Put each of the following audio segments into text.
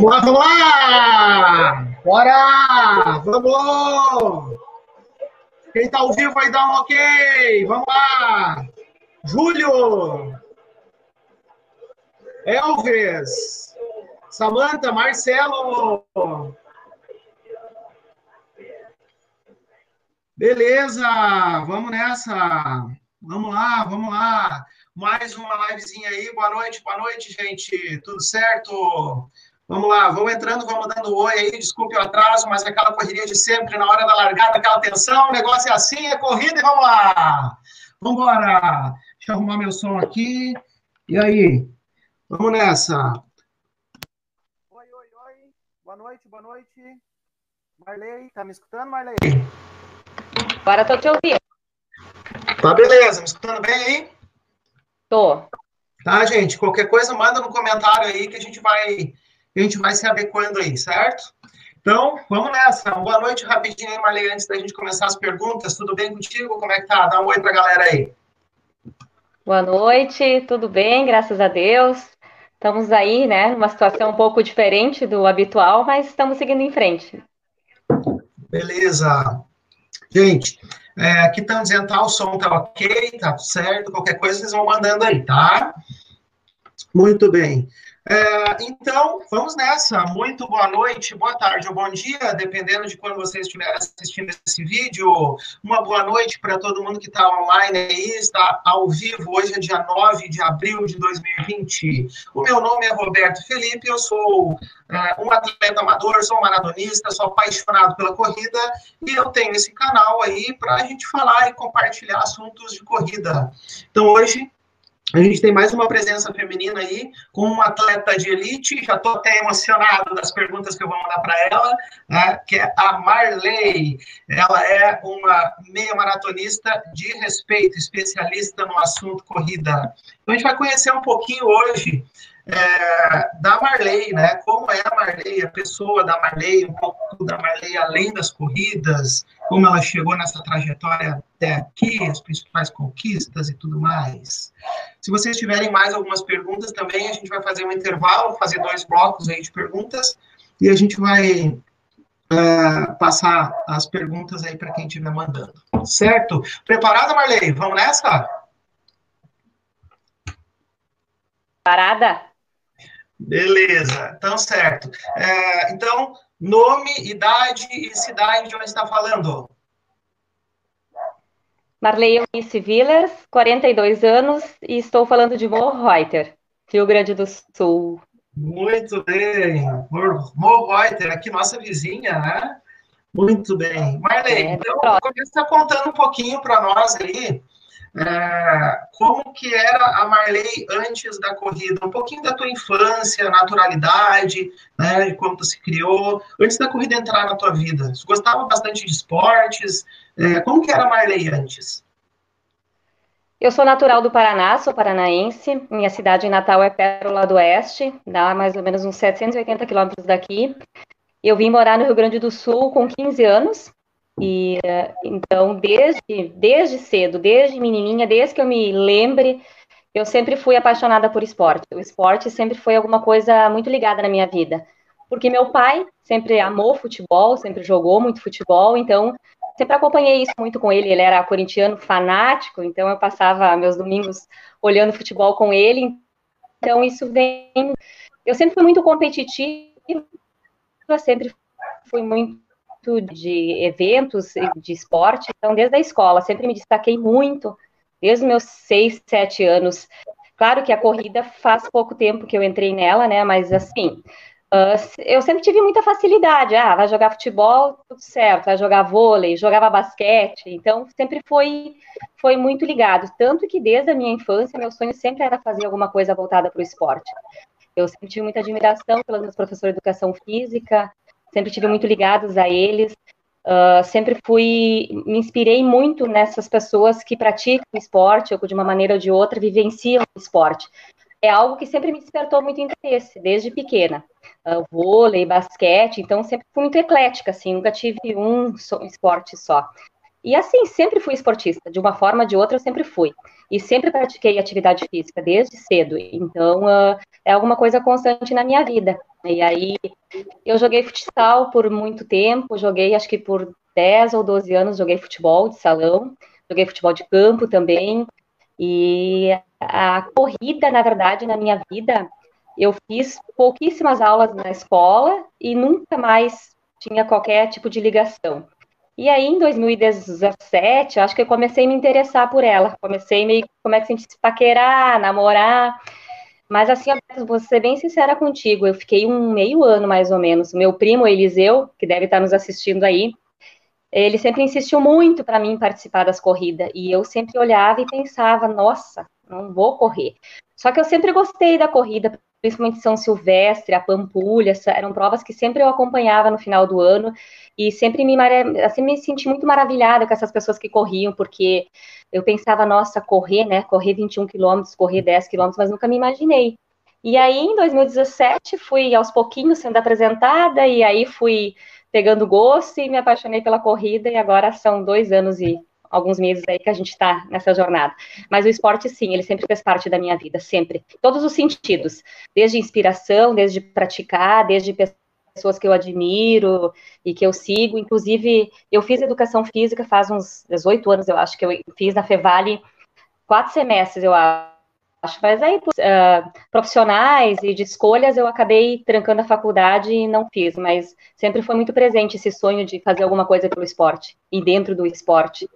Vamos lá, vamos lá! Bora! Vamos! Quem está ao vivo aí dá um ok! Vamos lá! Júlio! Elvis! Samanta, Marcelo! Beleza! Vamos nessa! Vamos lá, vamos lá! Mais uma livezinha aí. Boa noite, boa noite, gente. Tudo certo? Vamos lá, vamos entrando, vamos dando oi aí, desculpe o atraso, mas é aquela correria de sempre, na hora da largada, aquela tensão, o negócio é assim, é corrida e vamos lá! Vamos embora! Deixa eu arrumar meu som aqui. E aí? Vamos nessa! Oi, oi, oi. Boa noite, boa noite. Marley, tá me escutando, Marley? Agora tô te ouvindo. Tá, beleza. Me escutando bem aí? Tô. Tá, gente? Qualquer coisa, manda no comentário aí que a gente vai a gente vai se adequando aí, certo? Então, vamos nessa. Boa noite rapidinho aí, Marley, antes da gente começar as perguntas. Tudo bem contigo? Como é que tá? Dá um oi pra galera aí. Boa noite, tudo bem, graças a Deus. Estamos aí, né, numa situação um pouco diferente do habitual, mas estamos seguindo em frente. Beleza. Gente, é, aqui estão dizendo, tá, o som tá ok, tá certo, qualquer coisa vocês vão mandando aí, tá? Muito bem. É, então, vamos nessa. Muito boa noite, boa tarde ou bom dia, dependendo de quando vocês estiverem assistindo esse vídeo. Uma boa noite para todo mundo que está online aí, está ao vivo. Hoje é dia 9 de abril de 2020. O meu nome é Roberto Felipe, eu sou é, um atleta amador, sou um maratonista, sou apaixonado pela corrida e eu tenho esse canal aí para a gente falar e compartilhar assuntos de corrida. Então, hoje a gente tem mais uma presença feminina aí, com uma atleta de elite, já estou até emocionado das perguntas que eu vou mandar para ela, né, que é a Marley. Ela é uma meia maratonista de respeito, especialista no assunto corrida. Então a gente vai conhecer um pouquinho hoje é, da Marley, né? Como é a Marley, a pessoa da Marley, um pouco da Marley além das corridas, como ela chegou nessa trajetória até aqui, as principais conquistas e tudo mais. Se vocês tiverem mais algumas perguntas também, a gente vai fazer um intervalo, fazer dois blocos aí de perguntas, e a gente vai uh, passar as perguntas aí para quem estiver mandando. Certo? Preparada, Marley? Vamos nessa? Parada? Beleza, então certo. É, então, nome, idade e cidade de onde está falando? Marley Eunice Villers, 42 anos, e estou falando de Morro Reuter, Rio Grande do Sul. Muito bem, Morro Reuter, aqui nossa vizinha, né? Muito bem. Marley, é, então, começa contando um pouquinho para nós aí é, como que era a Marley antes da corrida? Um pouquinho da tua infância, naturalidade, né, como tu se criou, antes da corrida entrar na tua vida. Você gostava bastante de esportes? É, como que era a Marley antes? Eu sou natural do Paraná, sou paranaense. Minha cidade natal é Pérola do Oeste, dá mais ou menos uns 780 quilômetros daqui. Eu vim morar no Rio Grande do Sul com 15 anos, e então, desde, desde cedo, desde menininha, desde que eu me lembre, eu sempre fui apaixonada por esporte. O esporte sempre foi alguma coisa muito ligada na minha vida. Porque meu pai sempre amou futebol, sempre jogou muito futebol, então sempre acompanhei isso muito com ele. Ele era corintiano fanático, então eu passava meus domingos olhando futebol com ele. Então isso vem. Eu sempre fui muito competitiva, sempre fui muito de eventos de esporte, então desde a escola sempre me destaquei muito, desde meus seis, sete anos. Claro que a corrida faz pouco tempo que eu entrei nela, né? Mas assim, uh, eu sempre tive muita facilidade. Ah, vai jogar futebol, tudo certo. Vai jogar vôlei, jogava basquete. Então sempre foi foi muito ligado. Tanto que desde a minha infância meu sonho sempre era fazer alguma coisa voltada para o esporte. Eu tive muita admiração pelos meus professores de educação física, sempre tive muito ligados a eles. Uh, sempre fui, me inspirei muito nessas pessoas que praticam esporte, ou de uma maneira ou de outra vivenciam esporte. É algo que sempre me despertou muito interesse, desde pequena. Uh, vôlei, basquete, então sempre fui muito eclética, assim, nunca tive um esporte só. E assim, sempre fui esportista, de uma forma ou de outra eu sempre fui. E sempre pratiquei atividade física, desde cedo. Então, uh, é alguma coisa constante na minha vida. E aí, eu joguei futsal por muito tempo, joguei acho que por 10 ou 12 anos, joguei futebol de salão, joguei futebol de campo também. E a corrida, na verdade, na minha vida, eu fiz pouquíssimas aulas na escola e nunca mais tinha qualquer tipo de ligação. E aí, em 2017, acho que eu comecei a me interessar por ela. Comecei meio, como é que se paquerar, namorar. Mas assim, vou ser bem sincera contigo, eu fiquei um meio ano, mais ou menos. Meu primo, Eliseu, que deve estar nos assistindo aí, ele sempre insistiu muito para mim participar das corridas. E eu sempre olhava e pensava, nossa, não vou correr. Só que eu sempre gostei da corrida, principalmente São Silvestre, a Pampulha, eram provas que sempre eu acompanhava no final do ano e sempre me, assim, me senti muito maravilhada com essas pessoas que corriam, porque eu pensava, nossa, correr, né, correr 21 quilômetros, correr 10 quilômetros, mas nunca me imaginei. E aí, em 2017, fui aos pouquinhos sendo apresentada, e aí fui pegando gosto e me apaixonei pela corrida, e agora são dois anos e alguns meses aí que a gente está nessa jornada. Mas o esporte, sim, ele sempre fez parte da minha vida, sempre. Todos os sentidos. Desde inspiração, desde praticar, desde pessoas que eu admiro e que eu sigo. Inclusive, eu fiz educação física faz uns 18 anos, eu acho, que eu fiz na Fevale quatro semestres, eu acho. Mas aí, uh, profissionais e de escolhas, eu acabei trancando a faculdade e não fiz, mas sempre foi muito presente esse sonho de fazer alguma coisa pelo esporte e dentro do esporte.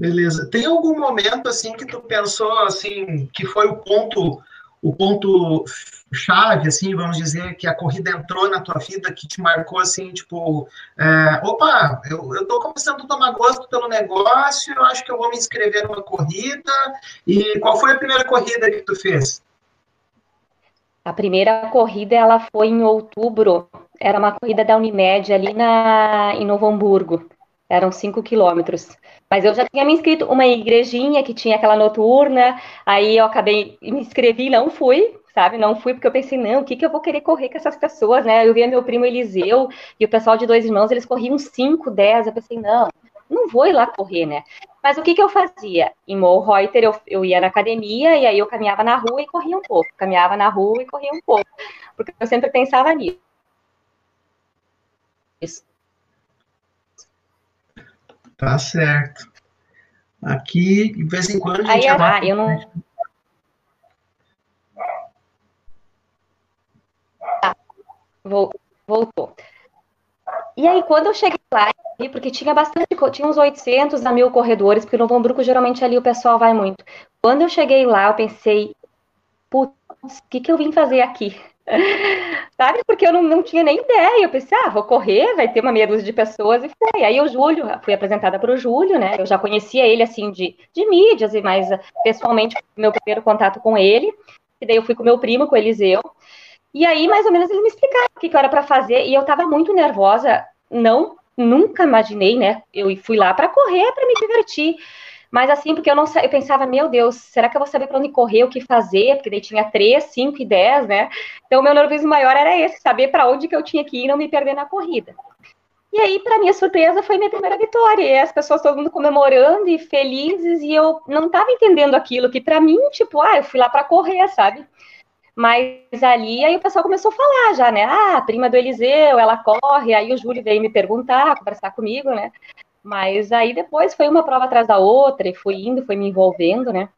Beleza. Tem algum momento assim que tu pensou assim que foi o ponto o ponto chave, assim, vamos dizer, que a corrida entrou na tua vida, que te marcou, assim, tipo, é, opa, eu, eu tô começando a tomar gosto pelo negócio, eu acho que eu vou me inscrever numa corrida, e qual foi a primeira corrida que tu fez? A primeira corrida, ela foi em outubro, era uma corrida da Unimed, ali na, em Novo Hamburgo, eram cinco quilômetros. Mas eu já tinha me inscrito uma igrejinha que tinha aquela noturna, aí eu acabei, me inscrevi, não fui, sabe? Não fui porque eu pensei, não, o que, que eu vou querer correr com essas pessoas, né? Eu via meu primo Eliseu e o pessoal de dois irmãos, eles corriam 5, 10, eu pensei, não, não vou ir lá correr, né? Mas o que, que eu fazia? Em Morreuter, eu, eu ia na academia e aí eu caminhava na rua e corria um pouco, caminhava na rua e corria um pouco, porque eu sempre pensava nisso. Tá certo. Aqui, de vez em quando, a gente... Aí, ah, eu não... Tá. Voltou. E aí, quando eu cheguei lá, porque tinha bastante, tinha uns 800 a mil corredores, porque no Novo Hamburgo, geralmente, ali o pessoal vai muito. Quando eu cheguei lá, eu pensei, putz, o que, que eu vim fazer aqui? Sabe? Porque eu não, não tinha nem ideia. Eu pensei, ah, vou correr, vai ter uma meia dúzia de pessoas, e foi. Aí o Júlio, fui apresentada para o Júlio, né? Eu já conhecia ele, assim, de, de mídias, e mais pessoalmente, meu primeiro contato com ele. E daí eu fui com meu primo, com o Eliseu. E aí, mais ou menos, ele me explicava o que, que era para fazer, e eu estava muito nervosa, não, nunca imaginei, né? Eu fui lá para correr, para me divertir. Mas assim, porque eu não eu pensava, meu Deus, será que eu vou saber para onde correr, o que fazer? Porque daí tinha 3, 5 e 10, né? Então, meu nervosismo maior era esse, saber para onde que eu tinha que ir e não me perder na corrida. E aí, para minha surpresa, foi minha primeira vitória. E as pessoas todo mundo comemorando e felizes, e eu não estava entendendo aquilo, que para mim, tipo, ah, eu fui lá para correr, sabe? Mas ali, aí o pessoal começou a falar já, né? Ah, prima do Eliseu, ela corre. Aí o Júlio veio me perguntar, conversar comigo, né? Mas aí depois foi uma prova atrás da outra e fui indo, foi me envolvendo, né?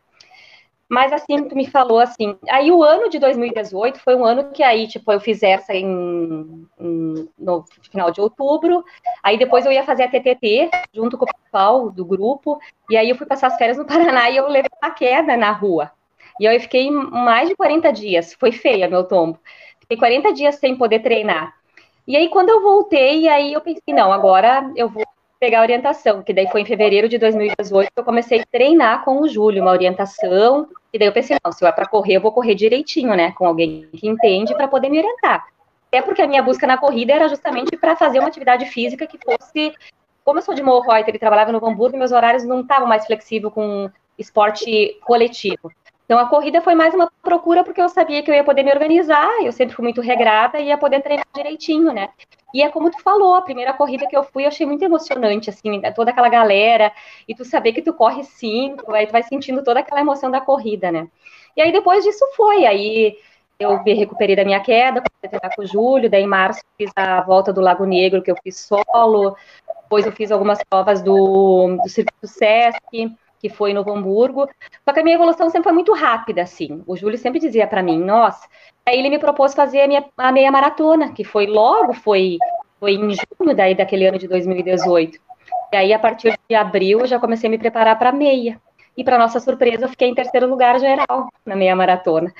Mas assim, tu me falou assim, aí o ano de 2018 foi um ano que aí, tipo, eu fiz essa em, em, no final de outubro, aí depois eu ia fazer a TTT junto com o pessoal do grupo, e aí eu fui passar as férias no Paraná e eu levei uma queda na rua. E aí eu fiquei mais de 40 dias, foi feia meu tombo. Fiquei 40 dias sem poder treinar. E aí quando eu voltei, aí eu pensei, não, agora eu vou pegar orientação, que daí foi em fevereiro de 2018 que eu comecei a treinar com o Júlio, uma orientação, e daí eu pensei, não, se eu é para correr, eu vou correr direitinho, né, com alguém que entende para poder me orientar. Até porque a minha busca na corrida era justamente para fazer uma atividade física que fosse, como eu sou de Morreuter e trabalhava no Hamburgo, meus horários não estavam mais flexíveis com esporte coletivo. Então a corrida foi mais uma procura porque eu sabia que eu ia poder me organizar, eu sempre fui muito regrada e ia poder treinar direitinho, né? E é como tu falou, a primeira corrida que eu fui, eu achei muito emocionante, assim, toda aquela galera, e tu saber que tu corre cinco, aí tu vai sentindo toda aquela emoção da corrida, né? E aí depois disso foi, aí eu me recuperei da minha queda, comecei a treinar com o Júlio, daí em março fiz a volta do Lago Negro, que eu fiz solo, depois eu fiz algumas provas do, do Circuito Sesc, que foi em Novo Hamburgo. Só que a minha evolução sempre foi muito rápida, assim. O Júlio sempre dizia para mim, nossa. Aí ele me propôs fazer a, minha, a meia maratona, que foi logo, foi, foi em junho daí daquele ano de 2018. E aí, a partir de abril, eu já comecei a me preparar para meia. E, para nossa surpresa, eu fiquei em terceiro lugar geral na meia maratona.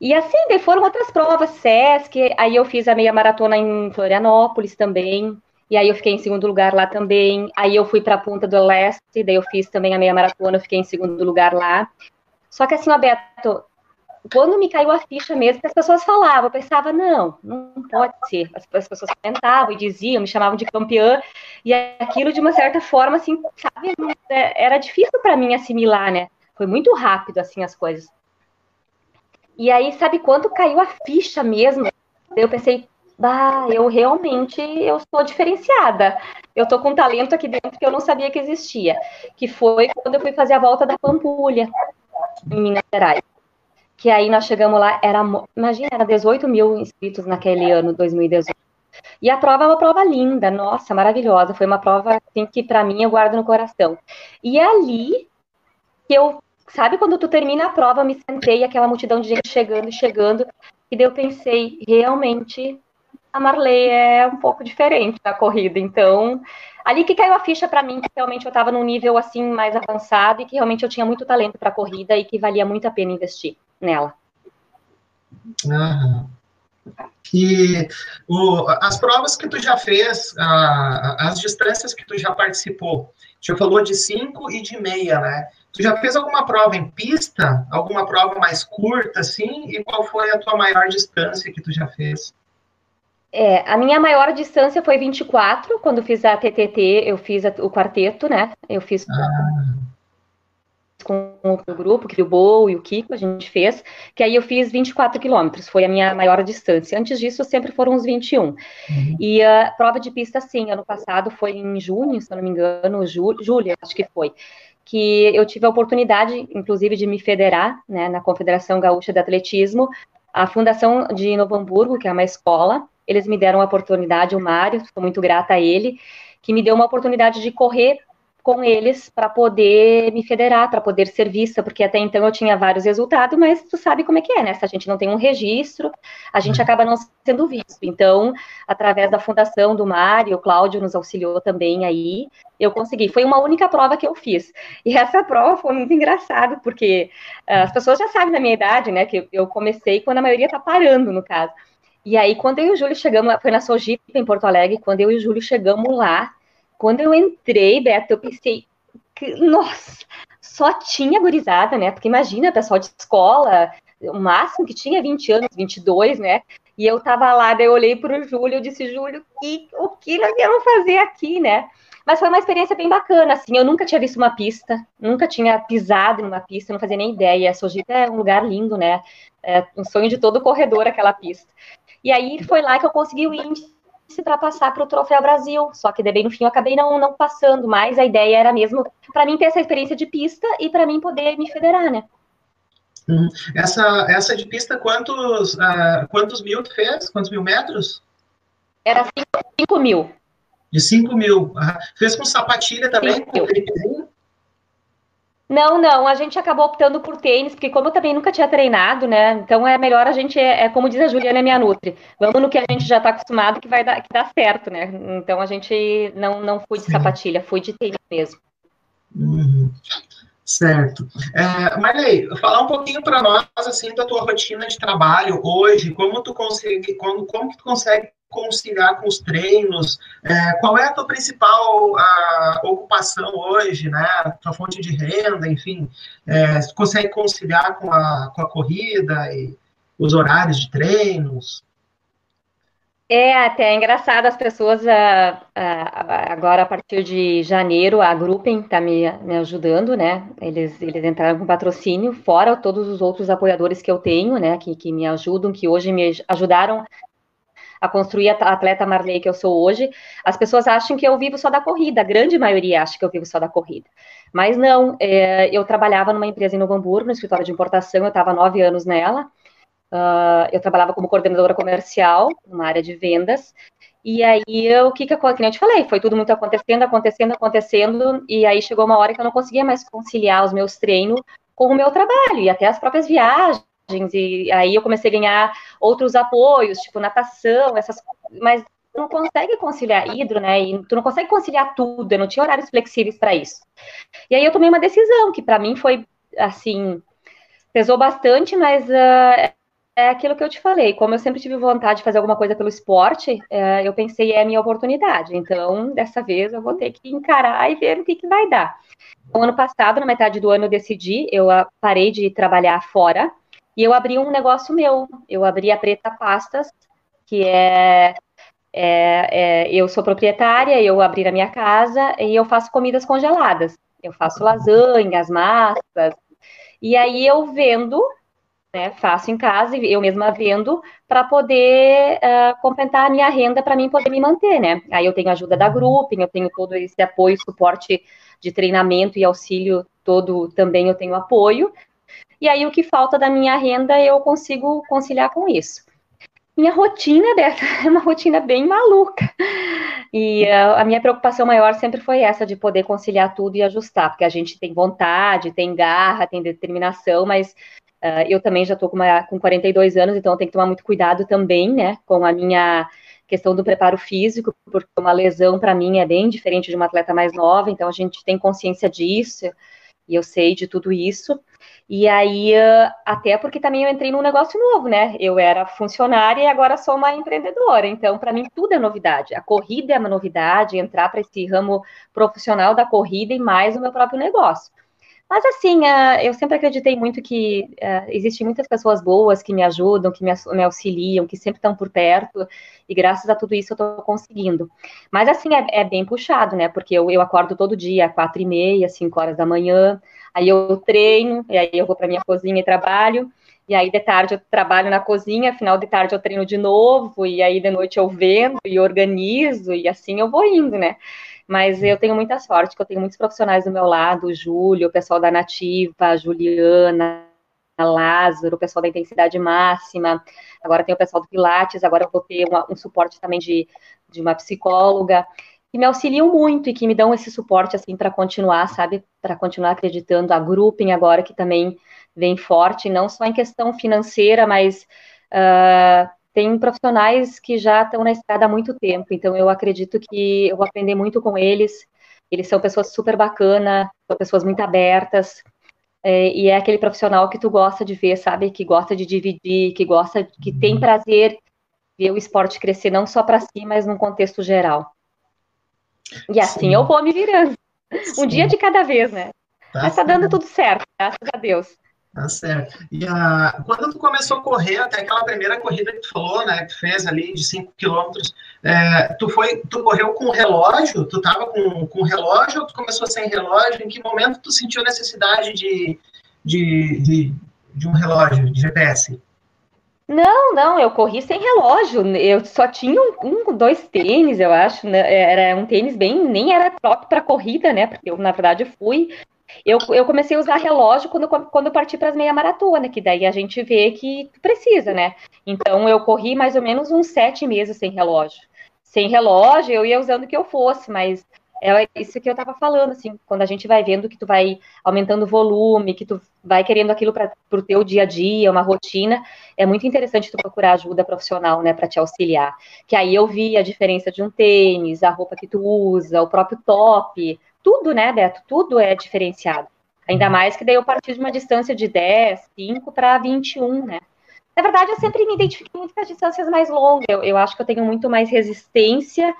E assim, daí foram outras provas, SESC, aí eu fiz a meia maratona em Florianópolis também, e aí eu fiquei em segundo lugar lá também. Aí eu fui para a Punta do Leste, daí eu fiz também a meia maratona, fiquei em segundo lugar lá. Só que assim, ó, Beto, quando me caiu a ficha mesmo, as pessoas falavam, eu pensava, não, não pode ser. As, as pessoas comentavam e diziam, me chamavam de campeã, e aquilo de uma certa forma, assim, sabe, é, era difícil para mim assimilar, né? Foi muito rápido, assim, as coisas. E aí, sabe quando caiu a ficha mesmo? Eu pensei, bah, eu realmente eu sou diferenciada. Eu tô com um talento aqui dentro que eu não sabia que existia. Que foi quando eu fui fazer a volta da Pampulha, em Minas Gerais. Que aí nós chegamos lá, era, imagina, era 18 mil inscritos naquele ano, 2018. E a prova é uma prova linda, nossa, maravilhosa. Foi uma prova assim, que para mim eu guardo no coração. E é ali que eu, sabe, quando tu termina a prova, me sentei, aquela multidão de gente chegando e chegando, e daí eu pensei, realmente a Marley é um pouco diferente da corrida. Então, ali que caiu a ficha para mim, que realmente eu estava num nível assim mais avançado e que realmente eu tinha muito talento para corrida e que valia muito a pena investir nela. Uhum. E o, as provas que tu já fez, a, as distâncias que tu já participou, já falou de 5 e de meia, né? Tu já fez alguma prova em pista? Alguma prova mais curta, assim? E qual foi a tua maior distância que tu já fez? É, a minha maior distância foi 24, quando fiz a TTT, eu fiz a, o quarteto, né? Eu fiz ah. com o grupo, que o Bo e o Kiko, a gente fez, que aí eu fiz 24 quilômetros, foi a minha maior distância. Antes disso, sempre foram uns 21. Uhum. E a prova de pista, sim, ano passado foi em junho, se eu não me engano, julho, julho acho que foi que eu tive a oportunidade, inclusive, de me federar né, na Confederação Gaúcha de Atletismo, a Fundação de Novo Hamburgo, que é uma escola, eles me deram a oportunidade, o Mário, estou muito grata a ele, que me deu uma oportunidade de correr com eles para poder me federar, para poder ser vista, porque até então eu tinha vários resultados, mas tu sabe como é que é, né? Se a gente não tem um registro, a gente uhum. acaba não sendo visto. Então, através da fundação do Mário, o Cláudio nos auxiliou também aí, eu consegui. Foi uma única prova que eu fiz. E essa prova foi muito engraçada, porque uh, as pessoas já sabem da minha idade, né? Que eu comecei quando a maioria está parando, no caso. E aí, quando eu e o Júlio chegamos, foi na Sojipa, em Porto Alegre, quando eu e o Júlio chegamos lá, quando eu entrei, Beto, eu pensei, que, nossa, só tinha gurizada, né? Porque imagina, pessoal de escola, o máximo que tinha 20 anos, 22, né? E eu tava lá, daí eu olhei para o Júlio, eu disse, Júlio, que, o que nós íamos fazer aqui, né? Mas foi uma experiência bem bacana, assim, eu nunca tinha visto uma pista, nunca tinha pisado numa pista, não fazia nem ideia. Sojipa é um lugar lindo, né? É um sonho de todo corredor aquela pista. E aí foi lá que eu consegui o índice para passar para o Troféu Brasil. Só que daí no fim eu acabei não, não passando, mas a ideia era mesmo para mim ter essa experiência de pista e para mim poder me federar, né? Uhum. Essa, essa de pista, quantos, uh, quantos mil tu fez? Quantos mil metros? Era 5 mil. De 5 mil. Uhum. Fez com sapatilha também? Com não, não, a gente acabou optando por tênis, porque como eu também nunca tinha treinado, né? Então é melhor a gente, é, é como diz a Juliana, é minha Nutri. Vamos no que a gente já está acostumado que vai dar, que dá certo, né? Então a gente não, não fui de sapatilha, fui de tênis mesmo. Uhum. Certo. É, Marley, falar um pouquinho para nós assim da tua rotina de trabalho hoje, como tu consegue, como, como que tu consegue conciliar com os treinos? É, qual é a tua principal a, ocupação hoje, né? Tua fonte de renda, enfim, é, consegue conciliar com a, com a corrida e os horários de treinos? É até é engraçado, as pessoas ah, ah, agora a partir de janeiro, a Grupem está me, me ajudando, né? Eles, eles entraram com patrocínio, fora todos os outros apoiadores que eu tenho, né? Que, que me ajudam, que hoje me ajudaram a construir a atleta Marley que eu sou hoje. As pessoas acham que eu vivo só da corrida, a grande maioria acha que eu vivo só da corrida. Mas não, é, eu trabalhava numa empresa em Novo Hamburgo, no escritório de importação, eu estava nove anos nela. Uh, eu trabalhava como coordenadora comercial, numa área de vendas, e aí, o que que, que eu te falei, foi tudo muito acontecendo, acontecendo, acontecendo, e aí chegou uma hora que eu não conseguia mais conciliar os meus treinos com o meu trabalho, e até as próprias viagens, e aí eu comecei a ganhar outros apoios, tipo natação, essas mas não consegue conciliar hidro, né? E tu não consegue conciliar tudo, eu não tinha horários flexíveis para isso. E aí eu tomei uma decisão que para mim foi assim, pesou bastante, mas uh, é aquilo que eu te falei, como eu sempre tive vontade de fazer alguma coisa pelo esporte, é, eu pensei, é a minha oportunidade. Então, dessa vez, eu vou ter que encarar e ver o que, que vai dar. No ano passado, na metade do ano, eu decidi, eu parei de trabalhar fora e eu abri um negócio meu. Eu abri a Preta Pastas, que é, é, é eu sou proprietária, eu abri na minha casa e eu faço comidas congeladas. Eu faço lasanhas, massas, e aí eu vendo né, faço em casa e eu mesma vendo para poder uh, complementar a minha renda para mim poder me manter, né? Aí eu tenho ajuda da grupo, eu tenho todo esse apoio, suporte de treinamento e auxílio todo também eu tenho apoio. E aí o que falta da minha renda eu consigo conciliar com isso. Minha rotina dessa é uma rotina bem maluca. E uh, a minha preocupação maior sempre foi essa de poder conciliar tudo e ajustar, porque a gente tem vontade, tem garra, tem determinação, mas Uh, eu também já estou com, com 42 anos, então eu tenho que tomar muito cuidado também, né, com a minha questão do preparo físico, porque uma lesão para mim é bem diferente de uma atleta mais nova, então a gente tem consciência disso, e eu sei de tudo isso. E aí, uh, até porque também eu entrei num negócio novo, né? Eu era funcionária e agora sou uma empreendedora. Então, para mim, tudo é novidade. A corrida é uma novidade, entrar para esse ramo profissional da corrida e mais o meu próprio negócio. Mas assim, uh, eu sempre acreditei muito que uh, existem muitas pessoas boas que me ajudam, que me, me auxiliam, que sempre estão por perto, e graças a tudo isso eu estou conseguindo. Mas assim, é, é, bem puxado, né? Porque eu, eu acordo todo dia, quatro e meia, cinco horas da manhã, aí eu treino, e aí eu vou para minha cozinha e trabalho, e aí de tarde eu trabalho na cozinha, final de tarde eu treino de novo, e aí de noite eu vendo e organizo, e assim eu vou indo, né? Mas eu tenho muita sorte, que eu tenho muitos profissionais do meu lado, o Júlio, o pessoal da Nativa, a Juliana, a Lázaro, o pessoal da Intensidade Máxima, agora tem o pessoal do Pilates, agora eu vou ter uma, um suporte também de, de uma psicóloga, que me auxiliam muito e que me dão esse suporte, assim, para continuar, sabe, para continuar acreditando. A Grouping agora, que também vem forte, não só em questão financeira, mas uh, tem profissionais que já estão na estrada há muito tempo, então eu acredito que eu vou aprender muito com eles. Eles são pessoas super bacanas, são pessoas muito abertas, é, e é aquele profissional que tu gosta de ver, sabe? Que gosta de dividir, que gosta, que tem prazer ver o esporte crescer não só para si, mas num contexto geral. E assim Sim. eu vou me virando. Um dia de cada vez, né? Tá mas tá dando tudo certo, graças a Deus. Tá certo. E a, quando tu começou a correr, até aquela primeira corrida que tu falou, né, que fez ali de 5 quilômetros, é, tu foi, tu correu com relógio? Tu tava com, com relógio ou tu começou sem relógio? Em que momento tu sentiu necessidade de, de, de, de um relógio, de GPS? Não, não, eu corri sem relógio. Eu só tinha um, um dois tênis, eu acho. Né? Era um tênis bem, nem era próprio para corrida, né? Porque eu, na verdade, fui eu, eu comecei a usar relógio quando, quando eu parti para as meia maratona, que daí a gente vê que precisa, né? Então eu corri mais ou menos uns sete meses sem relógio. Sem relógio, eu ia usando o que eu fosse, mas é isso que eu estava falando, assim, quando a gente vai vendo que tu vai aumentando o volume, que tu vai querendo aquilo para o teu dia a dia, uma rotina, é muito interessante tu procurar ajuda profissional, né, para te auxiliar. Que aí eu vi a diferença de um tênis, a roupa que tu usa, o próprio top, tudo, né, Beto? Tudo é diferenciado. Ainda mais que daí eu parti de uma distância de 10, 5 para 21, né? Na verdade, eu sempre me identifiquei muito com as distâncias mais longas. Eu, eu, acho que eu tenho muito mais resistência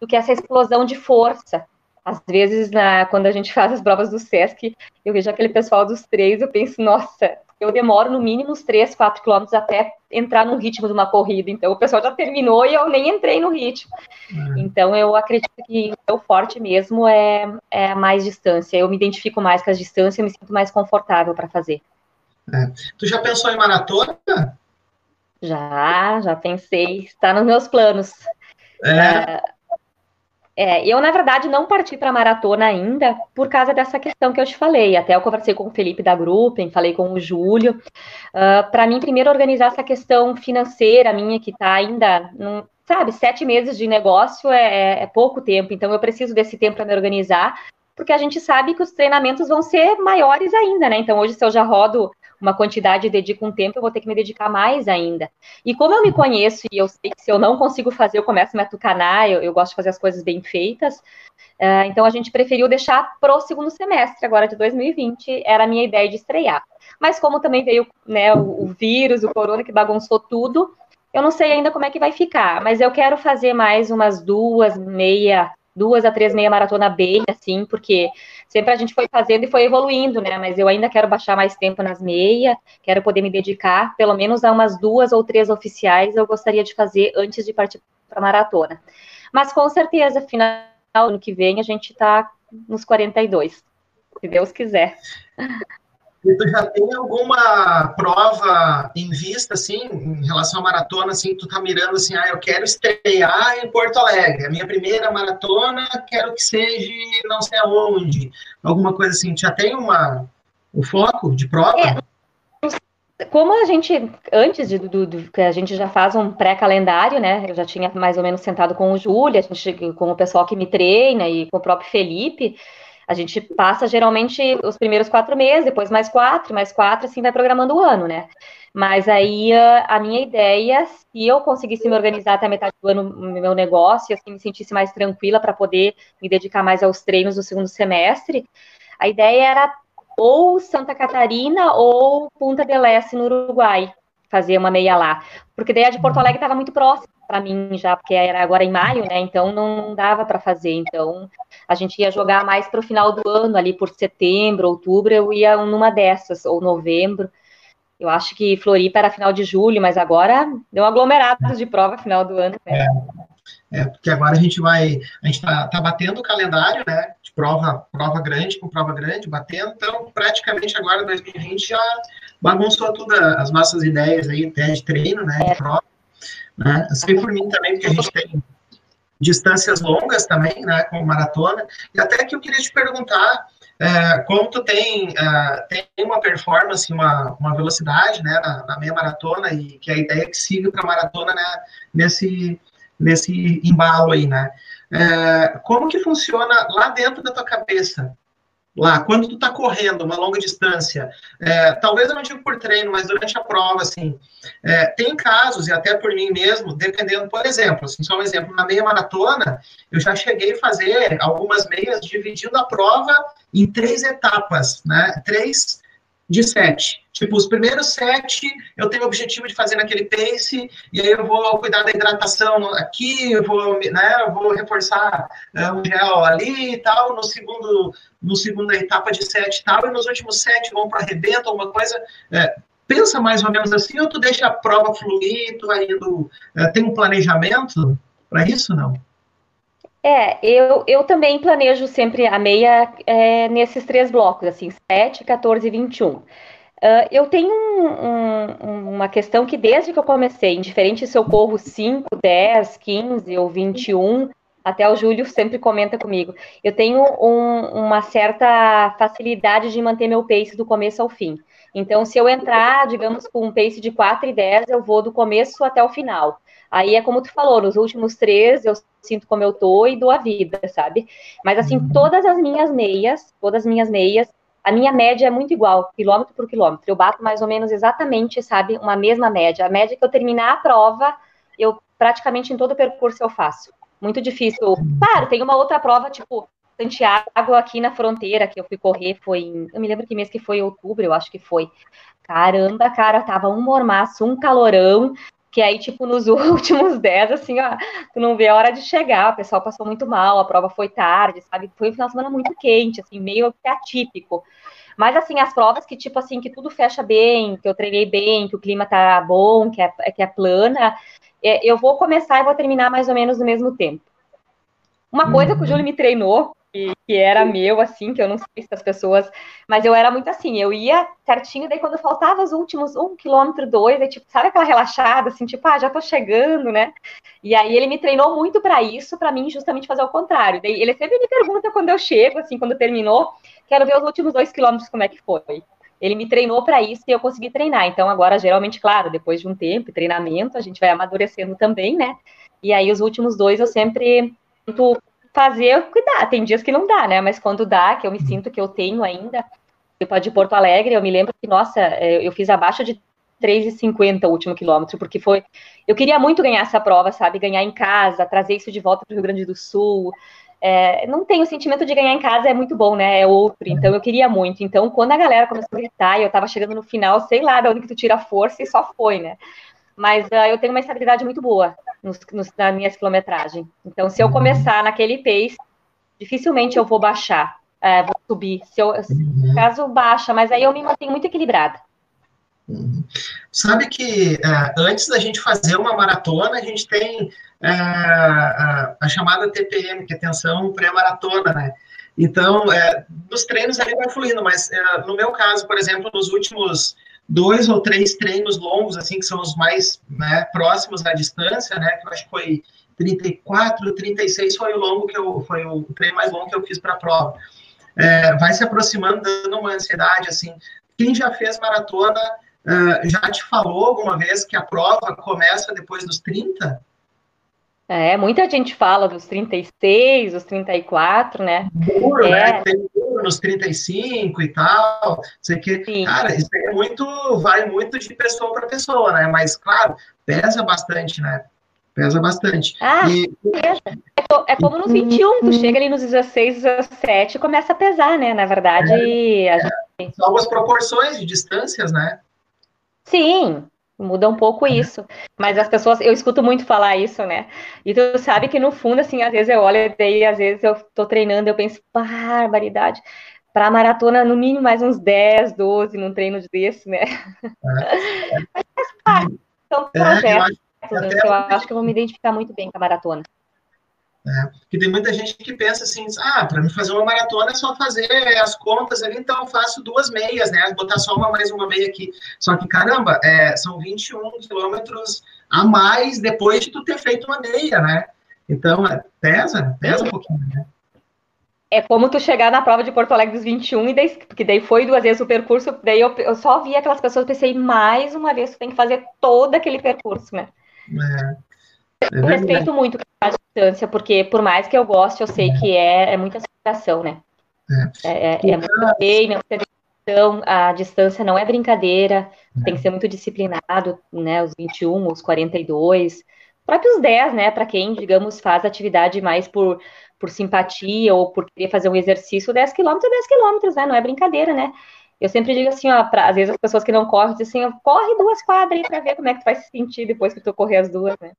do que essa explosão de força. Às vezes, na, quando a gente faz as provas do SESC, eu vejo aquele pessoal dos três, eu penso, nossa, eu demoro no mínimo uns 3, 4 quilômetros até entrar no ritmo de uma corrida. Então, o pessoal já terminou e eu nem entrei no ritmo. Uhum. Então, eu acredito que o forte mesmo é, é mais distância. Eu me identifico mais com as distâncias, eu me sinto mais confortável para fazer. É. Tu já pensou em maratona? Já, já pensei. Está nos meus planos. É. Uh, é, eu, na verdade, não parti para maratona ainda por causa dessa questão que eu te falei. Até eu conversei com o Felipe da Gruppen, falei com o Júlio. Uh, ah, para mim, primeiro, organizar essa questão financeira minha, que está ainda, num, sabe, sete meses de negócio é, é, pouco tempo. Então, eu preciso desse tempo para me organizar, porque a gente sabe que os treinamentos vão ser maiores ainda, né? Então, hoje, se eu já rodo uma quantidade dedico um tempo, eu vou ter que me dedicar mais ainda. E como eu me conheço e eu sei que se eu não consigo fazer, eu começo a me atucanar, eu, eu gosto de fazer as coisas bem feitas, uh, então a gente preferiu deixar pro segundo semestre, agora de 2020, era a minha ideia de estrear. Mas como também veio né, o, o vírus, o corona que bagunçou tudo, eu não sei ainda como é que vai ficar, mas eu quero fazer mais umas duas, meia, duas a três meia maratona bem, assim, porque sempre a gente foi fazendo e foi evoluindo, né? Mas eu ainda quero baixar mais tempo nas meia, quero poder me dedicar, pelo menos a umas duas ou três oficiais eu gostaria de fazer antes de partir para maratona. Mas com certeza, final ano que vem a gente está nos 42, se Deus quiser. E tu já tem alguma prova em vista, assim, em relação à maratona, assim, tu tá mirando assim, ah, eu quero estrear em Porto Alegre, a minha primeira maratona, quero que seja não sei aonde, alguma coisa assim, já tem uma, um foco de prova? É, como a gente, antes de, do, do, que a gente já faz um pré-calendário, né, eu já tinha mais ou menos sentado com o Júlio, a gente, com o pessoal que me treina e com o próprio Felipe, a gente passa geralmente os primeiros quatro meses, depois mais quatro, mais quatro, assim vai programando o ano, né? Mas aí a minha ideia, se eu conseguisse me organizar até a metade do ano no meu negócio, e assim me sentisse mais tranquila para poder me dedicar mais aos treinos do segundo semestre, a ideia era ou Santa Catarina ou Punta del Este no Uruguai, fazer uma meia lá. Porque a ideia de Porto Alegre estava muito próxima para mim já, porque era agora em maio, né? Então não dava para fazer. Então a gente ia jogar mais para o final do ano, ali por setembro, outubro, eu ia numa dessas, ou novembro. Eu acho que Floripa era final de julho, mas agora deu um aglomerado de prova final do ano. Né? É, é, porque agora a gente vai, a gente está tá batendo o calendário, né? De prova, prova grande com prova grande, batendo. Então, praticamente agora 2020 já bagunçou todas as nossas ideias aí, até de treino, né? De é. prova. Né? Sei por mim também, porque a gente tem distâncias longas também, né, com maratona, e até que eu queria te perguntar, é, como tu tem, é, tem uma performance, uma, uma velocidade, né, na, na meia maratona, e que a ideia é que siga para a maratona, né, nesse, nesse embalo aí, né, é, como que funciona lá dentro da tua cabeça, lá, quando tu tá correndo uma longa distância, é, talvez eu não digo por treino, mas durante a prova, assim, é, tem casos, e até por mim mesmo, dependendo, por exemplo, assim, só um exemplo, na meia maratona, eu já cheguei a fazer algumas meias dividindo a prova em três etapas, né, três de sete. Tipo, os primeiros sete eu tenho o objetivo de fazer naquele pace, e aí eu vou cuidar da hidratação aqui, eu vou, né, eu vou reforçar é, um gel ali e tal, no segundo, no segunda etapa de sete e tal, e nos últimos sete vão para arrebento, alguma coisa. É, pensa mais ou menos assim, ou tu deixa a prova fluir, tu vai indo. É, tem um planejamento para isso, não? É, eu, eu também planejo sempre a meia é, nesses três blocos, assim, 7, 14 e 21. Uh, eu tenho um, um, uma questão que desde que eu comecei, indiferente se eu corro 5, 10, 15 ou 21, até o Júlio sempre comenta comigo, eu tenho um, uma certa facilidade de manter meu pace do começo ao fim. Então, se eu entrar, digamos, com um pace de 4 e 10, eu vou do começo até o final. Aí é como tu falou, nos últimos três eu sinto como eu tô e dou a vida, sabe? Mas assim, uhum. todas as minhas meias, todas as minhas meias, a minha média é muito igual, quilômetro por quilômetro. Eu bato mais ou menos exatamente, sabe, uma mesma média. A média que eu terminar a prova, eu praticamente em todo o percurso eu faço. Muito difícil. Claro, tem uma outra prova, tipo, Santiago aqui na fronteira, que eu fui correr, foi em, eu me lembro que mês que foi outubro, eu acho que foi. Caramba, cara, tava um mormaço, um calorão, que aí, tipo, nos últimos 10, assim, ó, tu não vê a hora de chegar, o pessoal passou muito mal, a prova foi tarde, sabe? Foi um final de semana muito quente, assim, meio que atípico. Mas, assim, as provas que, tipo, assim, que tudo fecha bem, que eu treinei bem, que o clima tá bom, que é, que é plana, é, eu vou começar e vou terminar mais ou menos no mesmo tempo. Uma coisa que o uhum. Júlio me treinou, que, que, era meu, assim, que eu não sei se as pessoas. Mas eu era muito assim, eu ia certinho, daí quando faltava os últimos um quilômetro, dois, aí, tipo, sabe aquela relaxada, assim, tipo, ah, já tô chegando, né? E aí ele me treinou muito para isso, para mim, justamente fazer o contrário. Daí ele sempre me pergunta quando eu chego, assim, quando terminou, quero ver os últimos dois quilômetros como é que foi. Ele me treinou para isso e eu consegui treinar. Então, agora, geralmente, claro, depois de um tempo, treinamento, a gente vai amadurecendo também, né? E aí, os últimos dois eu sempre tento fazer cuidar. Tem dias que não dá, né? Mas quando dá, que eu me sinto que eu tenho ainda, depois de Porto Alegre, eu me lembro que, nossa, é, eu fiz abaixo de 3,50 o último quilômetro, porque foi. Eu queria muito ganhar essa prova, sabe? Ganhar em casa, trazer isso de volta para o Rio Grande do Sul. É, não tem o sentimento de ganhar em casa, é muito bom, né? É outro. Então eu queria muito. Então, quando a galera começou a gritar e eu tava chegando no final, sei lá de onde que tu tira a força e só foi, né? Mas uh, eu tenho uma estabilidade muito boa nos, nos, na minha quilometragem. Então, se eu começar naquele pace, dificilmente eu vou baixar, uh, vou subir. Se eu, uhum. Caso baixa, mas aí eu me mantenho muito equilibrada. Uhum. Sabe que uh, antes da gente fazer uma maratona, a gente tem uh, a, a, chamada TPM, que é tensão pré-maratona, né? Então, uh, nos treinos ali vai fluindo, mas no meu caso, por exemplo, nos últimos dois ou três treinos longos, assim, que são os mais né, próximos da distância, né? Que eu acho que foi 34, 36 foi o longo que eu foi o treino mais longo que eu fiz para a prova. É, vai se aproximando, dando uma ansiedade, assim. Quem já fez maratona uh, já te falou alguma vez que a prova começa depois dos 30? É, muita gente fala dos 36, dos 34, né? Duro, né? é. né? Tem nos 35 e tal. Sei que, Sim. cara, isso é muito, vai muito de pessoa para pessoa, né? Mas, claro, pesa bastante, né? Pesa bastante. Ah, e... é, é como nos 21, tu chega ali nos 16, 17 e começa a pesar, né? Na verdade, é, a gente... é, são algumas proporções de distâncias, né? Sim, Muda um pouco isso. Mas as pessoas, eu escuto muito falar isso, né? E tu sabe que no fundo, assim, às vezes eu olho e daí, às vezes eu tô treinando, eu penso, barbaridade. Para maratona, no mínimo mais uns 10, 12 num treino desse, né? É. Mas faz parte. São projetos. É, eu, acho, eu acho que eu vou me identificar muito bem com a maratona. Né? Porque tem muita gente que pensa assim, ah, para me fazer uma maratona é só fazer as contas ali, então eu faço duas meias, né? Botar só uma mais uma meia aqui. Só que, caramba, é, são 21 quilômetros a mais depois de tu ter feito uma meia, né? Então, é, pesa, pesa um pouquinho, né? É como tu chegar na prova de Porto Alegre dos 21, e daí, porque daí foi duas vezes o percurso, daí eu, eu só vi aquelas pessoas, pensei, mais uma vez tu tem que fazer todo aquele percurso, né? É. É eu respeito muito a distância, porque por mais que eu goste, eu sei que é, é muita superação, né? É, é, é, é muito então a distância não é brincadeira, tem que ser muito disciplinado, né? Os 21, os 42, próprios 10, né? Para quem, digamos, faz atividade mais por, por simpatia ou por querer fazer um exercício, 10 quilômetros é 10 quilômetros, né? Não é brincadeira, né? Eu sempre digo assim, ó, pra, às vezes as pessoas que não correm dizem assim, corre duas quadras para ver como é que tu vai se sentir depois que tu correr as duas, né?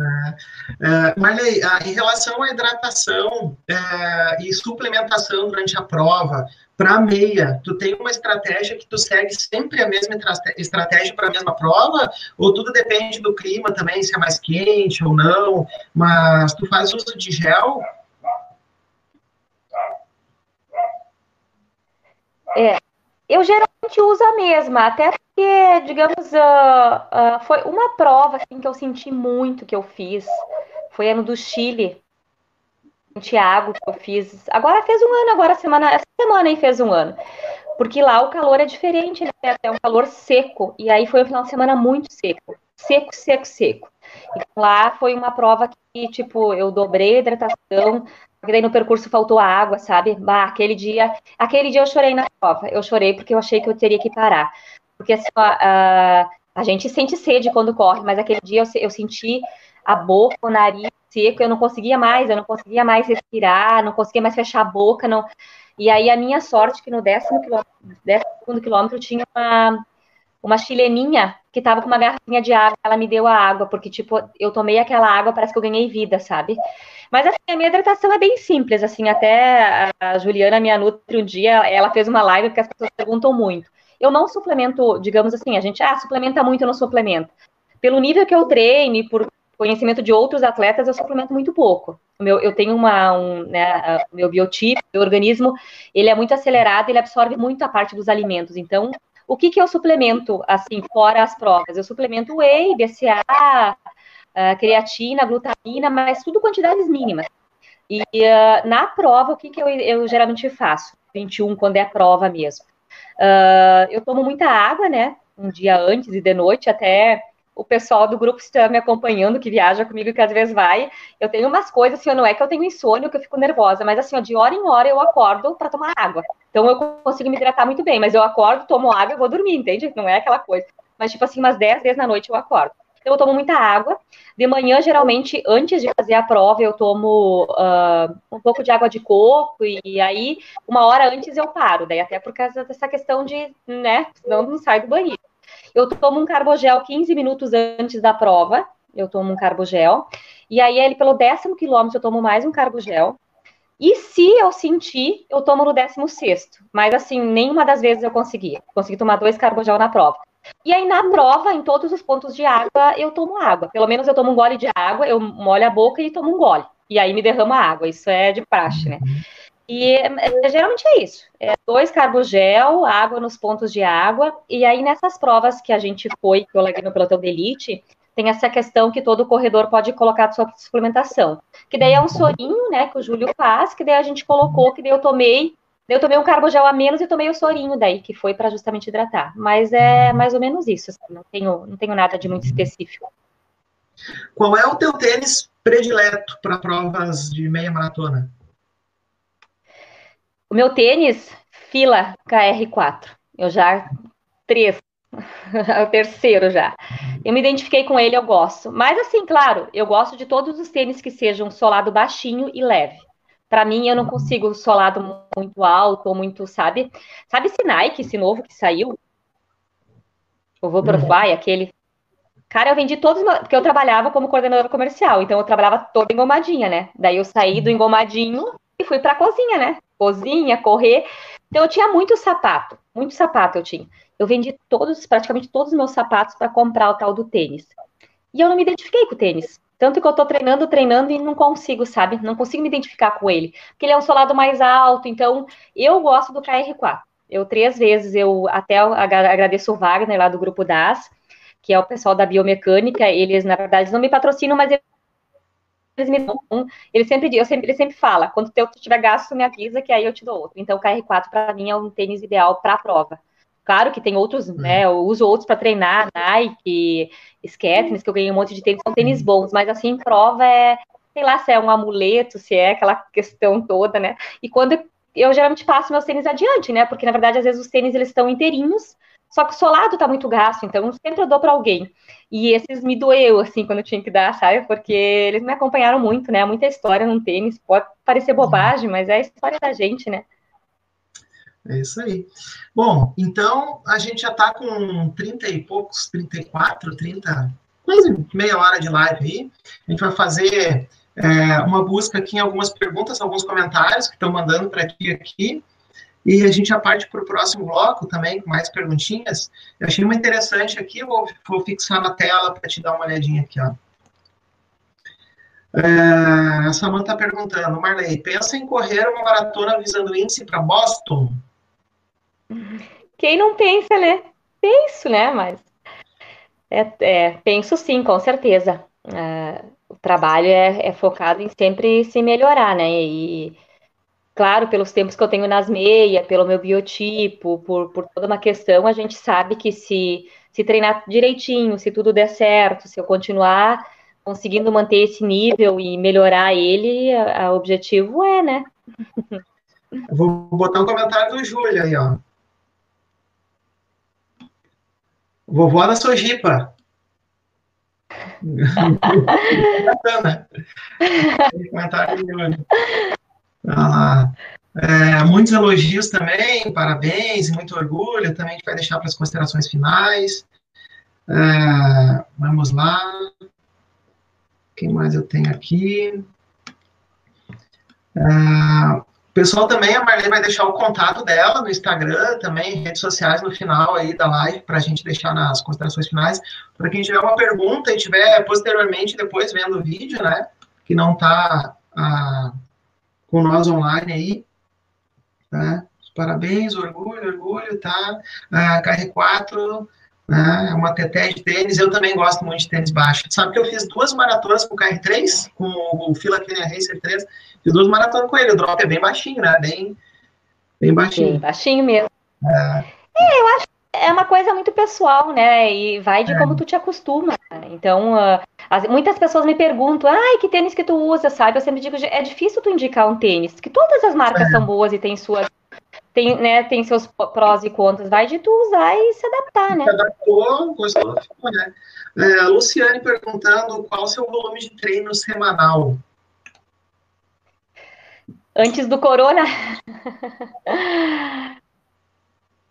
É, é, Marley, em relação à hidratação é, e suplementação durante a prova, para meia, tu tem uma estratégia que tu segue sempre a mesma estratégia para a mesma prova? Ou tudo depende do clima também, se é mais quente ou não? Mas tu faz uso de gel? É, eu geralmente uso a mesma, até porque, digamos, uh, uh, foi uma prova assim, que eu senti muito que eu fiz. Foi ano do Chile, Santiago, que eu fiz. Agora fez um ano, agora semana, essa semana aí fez um ano. Porque lá o calor é diferente, né? É um calor seco. E aí foi um final de semana muito seco. Seco, seco, seco. E lá foi uma prova que, tipo, eu dobrei a hidratação, porque daí no percurso faltou água, sabe? Bah, aquele dia, aquele dia eu chorei na prova. Eu chorei porque eu achei que eu teria que parar. Porque assim, a, a gente sente sede quando corre, mas aquele dia eu, eu senti a boca, o nariz seco, eu não conseguia mais, eu não conseguia mais respirar, não conseguia mais fechar a boca, não. E aí a minha sorte que no décimo quilômetro, décimo quilômetro tinha uma, uma chileninha que tava com uma garrafinha de água, ela me deu a água, porque, tipo, eu tomei aquela água, parece que eu ganhei vida, sabe? Mas, assim, a minha hidratação é bem simples, assim, até a Juliana, minha nutri, um dia, ela fez uma live porque as pessoas perguntam muito. Eu não suplemento, digamos assim, a gente, ah, suplementa muito, eu não suplemento. Pelo nível que eu treino e por conhecimento de outros atletas, eu suplemento muito pouco. Meu, eu tenho uma, um, né, meu biotipo, meu organismo, ele é muito acelerado, ele absorve muito a parte dos alimentos. Então, o que, que eu suplemento, assim, fora as provas? Eu suplemento whey, BCA, uh, creatina, glutamina, mas tudo quantidades mínimas. E uh, na prova, o que, que eu, eu, geralmente faço? 21, quando é a prova mesmo. Uh, eu tomo muita água, né? Um dia antes e de noite, até o pessoal do grupo está me acompanhando, que viaja comigo, que às vezes vai. Eu tenho umas coisas, assim, não é que eu tenho insônia, que eu fico nervosa, mas assim, ó, de hora em hora eu acordo para tomar água. Então eu consigo me hidratar muito bem, mas eu acordo, tomo água e vou dormir, entende? Não é aquela coisa. Mas, tipo assim, umas 10 vezes na noite eu acordo. Então eu tomo muita água. De manhã, geralmente, antes de fazer a prova, eu tomo uh, um pouco de água de coco, e, e, aí, uma hora antes eu paro, daí até por causa dessa questão de, né, senão não sai do banheiro. Eu tomo um carbogel 15 minutos antes da prova, eu tomo um carbogel, e aí ele pelo décimo quilômetro eu tomo mais um carbogel, e se eu sentir, eu tomo no décimo sexto, mas assim, nenhuma das vezes eu consegui, consegui tomar dois carbogel na prova. E aí, na prova, em todos os pontos de água, eu tomo água. Pelo menos eu tomo um gole de água, eu molho a boca e tomo um gole. E aí me derrama água. Isso é de praxe, né? E geralmente é isso: é dois carbogel, água nos pontos de água. E aí, nessas provas que a gente foi, que eu larguei no pelotão de elite, tem essa questão que todo corredor pode colocar a sua suplementação. Que daí é um sorinho, né, que o Júlio faz, que daí a gente colocou, que daí eu tomei. Eu tomei um carbogel a menos e tomei o sorinho daí, que foi para justamente hidratar. Mas é mais ou menos isso, assim, não, tenho, não tenho nada de muito específico. Qual é o teu tênis predileto para provas de meia maratona? O meu tênis, fila KR4. Eu já três, é o terceiro já. Eu me identifiquei com ele, eu gosto. Mas assim, claro, eu gosto de todos os tênis que sejam solado baixinho e leve. Para mim, eu não consigo solado muito alto ou muito, sabe? Sabe esse Nike, esse novo que saiu? O Vou Fly, aquele. Cara, eu vendi todos, porque eu trabalhava como coordenadora comercial, então eu trabalhava toda engomadinha, né? Daí eu saí do engomadinho e fui para a cozinha, né? Cozinha, correr. Então eu tinha muito sapato, muito sapato eu tinha. Eu vendi todos, praticamente todos os meus sapatos para comprar o tal do tênis. E eu não me identifiquei com o tênis. Tanto que eu tô treinando, treinando e não consigo, sabe? Não consigo me identificar com ele. Porque ele é um solado mais alto, então eu gosto do KR4. Eu três vezes, eu até agradeço o Wagner lá do grupo DAS, que é o pessoal da biomecânica. Eles, na verdade, não me patrocinam, mas eles me dão. Ele sempre, eu sempre, ele sempre fala: quando tu tiver gasto, me avisa que aí eu te dou outro. Então, o KR4 para mim é um tênis ideal para a prova. Claro que tem outros, uhum. né? Eu uso outros para treinar, Nike, Skechers, que eu ganhei um monte de tênis, são tênis bons, mas assim, prova é, sei lá, se é um amuleto, se é aquela questão toda, né? E quando eu geralmente passo meus tênis adiante, né? Porque na verdade, às vezes os tênis eles estão inteirinhos, só que o solado tá muito gasto, então sempre eu dou para alguém. E esses me doeu, assim, quando eu tinha que dar, sabe? Porque eles me acompanharam muito, né? Muita história num tênis. Pode parecer bobagem, mas é a história da gente, né? É isso aí. Bom, então a gente já está com 30 e poucos, 34, 30, quase meia hora de live aí. A gente vai fazer é, uma busca aqui em algumas perguntas, alguns comentários que estão mandando para ti aqui. E a gente já parte para o próximo bloco também, com mais perguntinhas. Eu achei uma interessante aqui, vou, vou fixar na tela para te dar uma olhadinha aqui, ó. É, a Samanta está perguntando, Marley, pensa em correr uma maratona visando índice para Boston? Quem não pensa, né? Penso, né? Mas é, é, penso sim, com certeza. É, o trabalho é, é, focado em sempre se melhorar, né? E claro, pelos tempos que eu tenho nas meias, pelo meu biotipo, por, por toda uma questão, a gente sabe que se, se treinar direitinho, se tudo der certo, se eu continuar conseguindo manter esse nível e melhorar ele, o objetivo é, né? Vou botar um comentário do Júlio aí, ó. Vovó da Sojipa. Comentário de Júlio. Ah, É, muitos elogios também, parabéns muito orgulho. Também a gente vai deixar para as considerações finais. É, vamos lá. Quem mais eu tenho aqui? É, pessoal também, a Marlene vai deixar o contato dela no Instagram, também, redes sociais no final aí da live, para a gente deixar nas considerações finais. Para quem tiver uma pergunta e tiver posteriormente depois vendo o vídeo, né, que não está ah, com nós online aí, tá? Parabéns, orgulho, orgulho, tá? Ah, KR4, né, é uma TT de tênis, eu também gosto muito de tênis baixo. Sabe que eu fiz duas maratonas com o KR3, com o Fila Kenya Racer 3, Fiz duas maratonas com ele. O drop é bem baixinho, né? Bem, bem baixinho. Bem baixinho mesmo. É. é, eu acho é uma coisa muito pessoal, né? E vai de é. como tu te acostuma. Então, uh, as, muitas pessoas me perguntam, ai, que tênis que tu usa, sabe? Eu sempre digo, é difícil tu indicar um tênis, que todas as marcas é. são boas e tem suas. Tem, né, tem seus prós e contras, vai de tu usar e se adaptar, né? Se adaptou, gostou, né? É, a Luciane perguntando qual o seu volume de treino semanal. Antes do corona.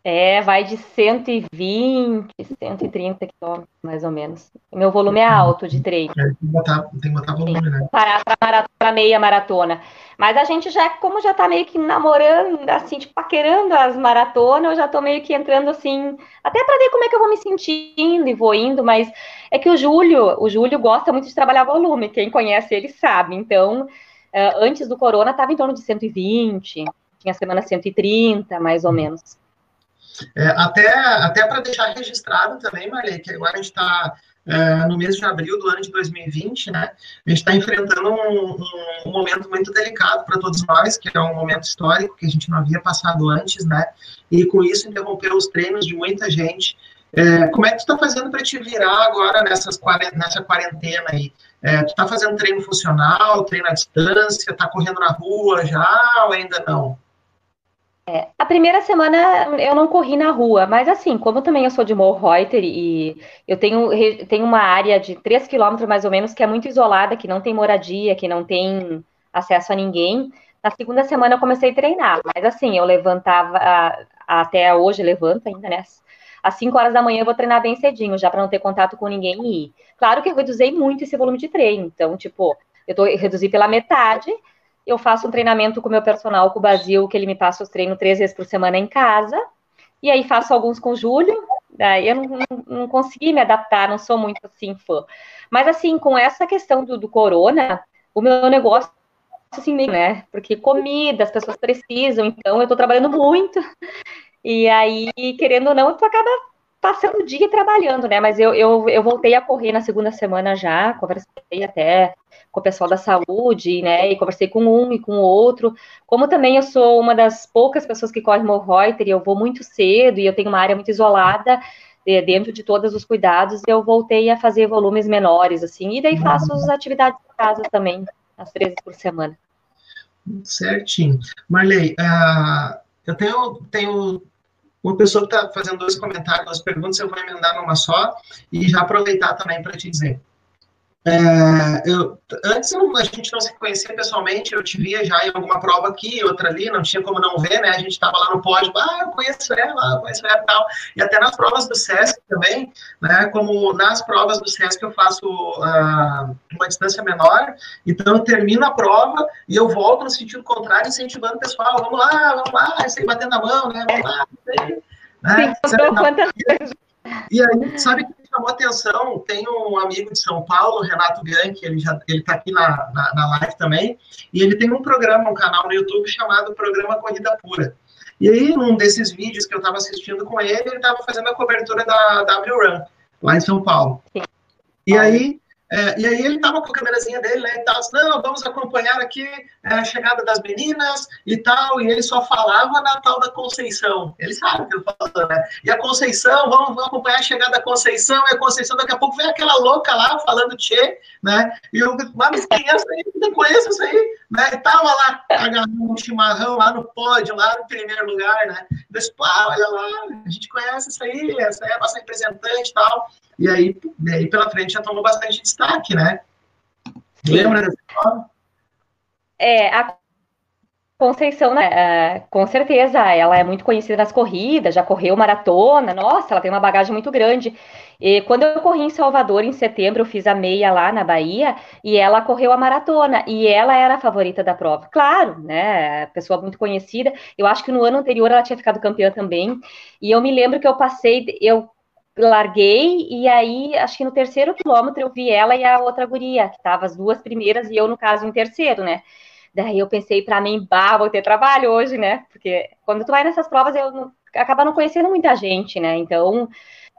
É, vai de 120, 130 quilômetros, mais ou menos. Meu volume é alto de treino. É, tem, que botar, tem que botar volume, né? Para meia maratona. Mas a gente já, como já tá meio que namorando, assim, tipo, paquerando as maratonas, eu já tô meio que entrando assim, até para ver como é que eu vou me sentindo e vou indo, mas é que o Júlio, o Júlio gosta muito de trabalhar volume, quem conhece ele sabe. Então, Uh, antes do corona estava em torno de 120, tinha semana 130, mais ou menos. É, até até para deixar registrado também, Maria, que agora a gente está é, no mês de abril do ano de 2020, né? A gente está enfrentando um, um, um, momento muito delicado para todos nós, que é um momento histórico que a gente não havia passado antes, né? E com isso interrompeu os treinos de muita gente. É, como é que tu está fazendo para te virar agora nessas, nessa quarentena aí? É, tu está fazendo treino funcional, treino à distância, está correndo na rua já ou ainda não? É, a primeira semana eu não corri na rua, mas assim, como também eu sou de Morreuter e eu tenho, tenho uma área de 3 quilômetros mais ou menos que é muito isolada, que não tem moradia, que não tem acesso a ninguém, na segunda semana eu comecei a treinar, mas assim, eu levantava, até hoje levanto ainda, né? às 5 horas da manhã eu vou treinar bem cedinho, já para não ter contato com ninguém e ir. Claro que eu reduzi muito esse volume de treino, então, tipo, eu tô, eu reduzi pela metade, eu faço um treinamento com o meu personal, com o Basil, que ele me passa os treinos três vezes por semana em casa, e aí faço alguns com o Júlio, daí eu não, não, não consegui me adaptar, não sou muito assim fã. Mas assim, com essa questão do, do corona, o meu negócio assim, né? Porque comida, as pessoas precisam, então eu tô trabalhando muito. E aí, querendo ou não, tu acaba passando o dia trabalhando, né? Mas eu, eu, eu voltei a correr na segunda semana já, conversei até com o pessoal da saúde, né? E conversei com um e com o outro. Como também eu sou uma das poucas pessoas que corre Morreuter e eu vou muito cedo e eu tenho uma área muito isolada, dentro de todos os cuidados, eu voltei a fazer volumes menores, assim, e daí faço as atividades de casa também, às vezes por semana. Certinho. Marley, uh, eu tenho, tenho uma pessoa que está fazendo dois comentários, duas perguntas, eu vou emendar numa só e já aproveitar também para te dizer. É, eu, antes a gente não se conhecia pessoalmente, eu te via já em alguma prova aqui, outra ali, não tinha como não ver, né? A gente estava lá no pódio, ah, eu conheço ela, eu conheço ela e tal. E até nas provas do SESC também, né? Como nas provas do SESC eu faço uh, uma distância menor, então eu termino a prova e eu volto no sentido contrário, incentivando o pessoal, vamos lá, vamos lá, aí batendo a mão, né? Vamos lá, isso aí. Né? Sim, e aí, sabe que me chamou atenção? Tem um amigo de São Paulo, Renato Bianchi, ele já ele está aqui na, na, na, live também, e ele tem um programa, um canal no YouTube chamado Programa Corrida Pura. E aí, num desses vídeos que eu estava assistindo com ele, ele estava fazendo a cobertura da W-Run, lá em São Paulo. E aí, é, e aí ele estava com a câmerazinha dele, né, e tal, assim, não, vamos acompanhar aqui é, a chegada das meninas e tal, e ele só falava na tal da Conceição, ele sabe o que eu falo, né, e a Conceição, vamos, vamos, acompanhar a chegada da Conceição, e a Conceição, daqui a pouco vem aquela louca lá, falando tchê, né, e eu, mas quem é essa aí? Não conheço isso aí, né, e tava lá, agarrando um chimarrão lá no pódio, lá no primeiro lugar, né, eu disse, pá, olha lá, a gente conhece isso aí, essa é a nossa representante e tal, e aí, e aí pela frente já tomou bastante destaque, né? Lembra dessa história? É, a Conceição, né? É, com certeza, ela é muito conhecida nas corridas, já correu maratona, nossa, ela tem uma bagagem muito grande. E quando eu corri em Salvador, em setembro, eu fiz a meia lá na Bahia, e ela correu a maratona, e ela era a favorita da prova. Claro, né, pessoa muito conhecida, eu acho que no ano anterior ela tinha ficado campeã também, e eu me lembro que eu passei, eu larguei, e aí, acho que no terceiro quilômetro eu vi ela e a outra guria, que estavam as duas primeiras, e eu, no caso, em terceiro, né, Daí eu pensei para mim, bah, vou ter trabalho hoje, né? Porque quando tu vai nessas provas, eu não, acaba não conhecendo muita gente, né? Então,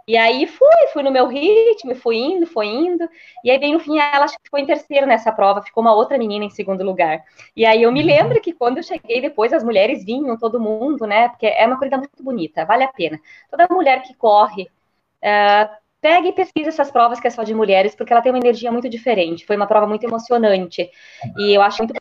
e aí fui, fui no meu ritmo, fui indo, fui indo. E aí, bem no fim, ela acho que ficou em terceiro nessa prova, ficou uma outra menina em segundo lugar. E aí eu me uhum. lembro que quando eu cheguei depois, as mulheres vinham, todo mundo, né? Porque é uma corrida muito bonita, vale a pena. Toda mulher que corre. Uh, pega e pesquisa essas provas que é só de mulheres, porque ela tem uma energia muito diferente. Foi uma prova muito emocionante. E eu acho muito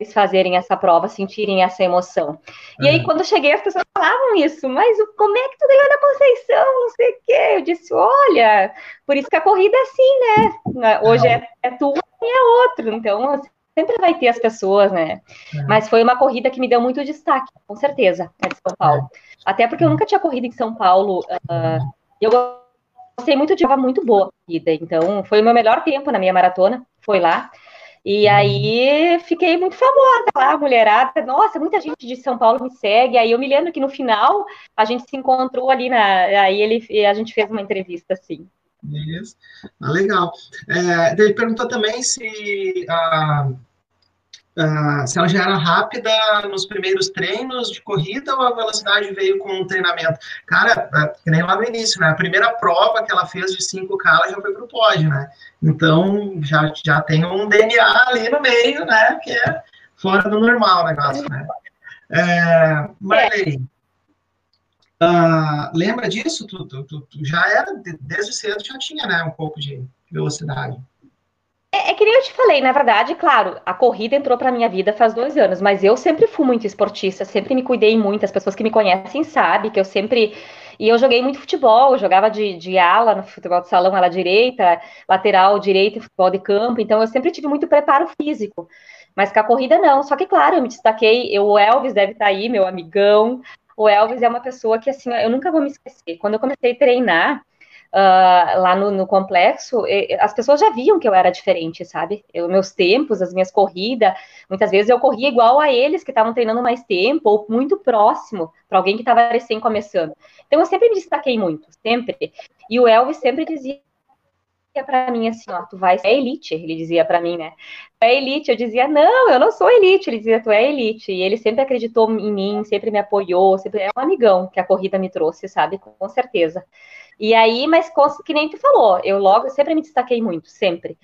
eles fazerem essa prova, sentirem essa emoção. E aí, uhum. quando eu cheguei, as pessoas falavam isso, mas como é que tu ganhou na Conceição? Não sei o quê. Eu disse, olha, por isso que a corrida é assim, né? Hoje é, é tu e é outro. Então, sempre vai ter as pessoas, né? É. Mas foi uma corrida que me deu muito destaque, com certeza, é de São Paulo. Até porque eu nunca tinha corrido em São Paulo. Uh, eu gostei muito de uma muito boa corrida. Então, foi o meu melhor tempo na minha maratona, foi lá. E aí fiquei muito famosa lá, mulherada. Nossa, muita gente de São Paulo me segue. Aí eu me lembro que no final a gente se encontrou ali na. Aí ele, a gente fez uma entrevista assim. Isso. Ah, legal. É, ele perguntou também se a, Uh, se ela já era rápida nos primeiros treinos de corrida ou a velocidade veio com um treinamento? Cara, uh, que nem lá no início, né? A primeira prova que ela fez de 5K, ela já foi para o pódio, né? Então, já, já tem um DNA ali no meio, né? Que é fora do normal o negócio, né? É, Marley, uh, lembra disso? Tu, tu, tu, tu, já era, desde cedo já tinha, né? Um pouco de velocidade. É, é, que nem eu te falei, na verdade, claro, a corrida entrou para minha vida faz dois anos, mas eu sempre fui muito esportista, sempre me cuidei muito. As pessoas que me conhecem sabem que eu sempre. E eu joguei muito futebol, eu jogava de, de ala no futebol de salão, ala direita, lateral direita, futebol de campo, então eu sempre tive muito preparo físico. Mas com a corrida não. Só que, claro, eu me destaquei. Eu, o Elvis deve estar tá aí, meu amigão. O Elvis é uma pessoa que, assim, eu nunca vou me esquecer. Quando eu comecei a treinar, uh, lá no, no, complexo, as pessoas já viam que eu era diferente, sabe? Eu, meus tempos, as minhas corridas, muitas vezes eu corria igual a eles que estavam treinando mais tempo, ou muito próximo, para alguém que estava recém começando. Então eu sempre me destaquei muito, sempre. E o Elvis sempre dizia para mim assim, ó, tu vai ser elite, ele dizia para mim, né? Tu é elite, eu dizia, não, eu não sou elite, ele dizia, tu é elite, e ele sempre acreditou em mim, sempre me apoiou, sempre é um amigão que a corrida me trouxe, sabe, com certeza. E aí, mas que nem tu falou, eu logo sempre me destaquei muito, sempre.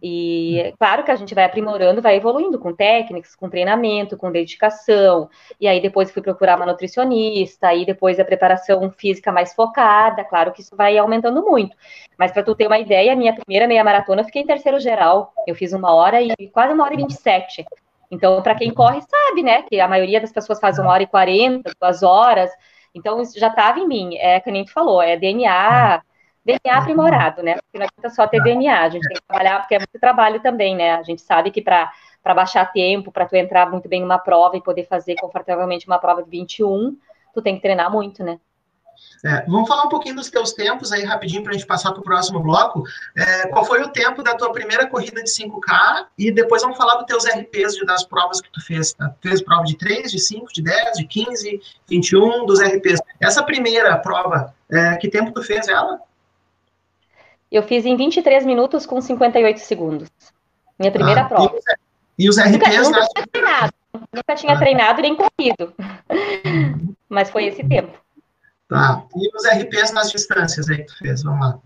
E claro que a gente vai aprimorando, vai evoluindo com técnicas, com treinamento, com dedicação. E aí depois fui procurar uma nutricionista, aí depois a preparação física mais focada. Claro que isso vai aumentando muito. Mas para tu ter uma ideia, minha primeira meia maratona eu fiquei em terceiro geral. Eu fiz uma hora e quase uma hora e vinte e sete. Então, para quem corre, sabe, né? Que a maioria das pessoas faz uma hora e quarenta, duas horas. Então, isso já estava em mim. É que nem tu falou, é DNA, DNA aprimorado, né? Porque não adianta só ter DNA, a gente tem que trabalhar, porque é muito trabalho também, né? A gente sabe que para baixar tempo, para tu entrar muito bem numa prova e poder fazer confortavelmente uma prova de 21, tu tem que treinar muito, né? É, vamos falar um pouquinho dos teus tempos aí rapidinho para a gente passar para o próximo bloco. É, qual foi o tempo da tua primeira corrida de 5K? E depois vamos falar dos teus RPs de, das provas que tu fez. Tá? Tu fez prova de 3, de 5, de 10, de 15, 21, dos RPs. Essa primeira prova, é, que tempo tu fez ela? Eu fiz em 23 minutos com 58 segundos. Minha primeira ah, prova. E os, e os RPs? Nunca, nunca, tinha treinado, nunca tinha ah. treinado nem corrido. Uhum. Mas foi esse tempo. Tá. E os RPs nas distâncias aí que tu fez? Vamos lá.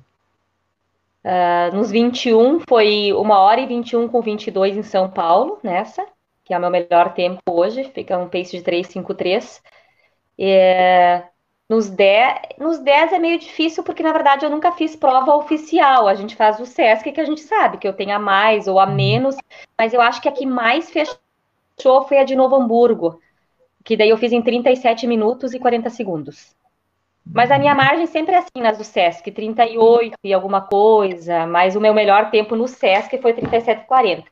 Uh, nos 21 foi 1 hora e 21 com 22 em São Paulo, nessa, que é o meu melhor tempo hoje, fica um pace de 3,53. É, nos 10, nos 10 é meio difícil, porque na verdade eu nunca fiz prova oficial. A gente faz o SESC, que a gente sabe que eu tenho a mais ou a uhum. menos, mas eu acho que a que mais fechou foi a de Novo Hamburgo, que daí eu fiz em 37 minutos e 40 segundos. Mas a minha margem sempre é assim nas do Sesc, 38 e alguma coisa, mas o meu melhor tempo no Sesc foi 37,40.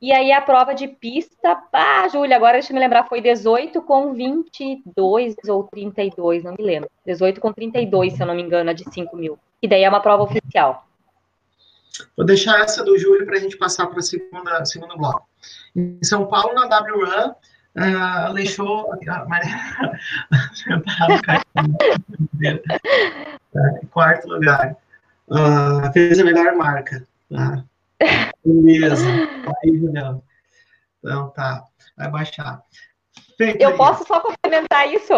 E aí a prova de pista, ah, Júlia, agora deixa eu me lembrar, foi 18 com 22 ou 32, não me lembro. 18 com 32, se eu não me engano, a de 5 mil. E daí é uma prova oficial. Vou deixar essa do Júlio para a gente passar para o segundo bloco. Em São Paulo, na WRun, uh, Alexou. quarto lugar. Uh, fez a melhor marca. Tá? Beleza. Aí. Então tá, vai baixar. Feito eu aí. posso só complementar isso?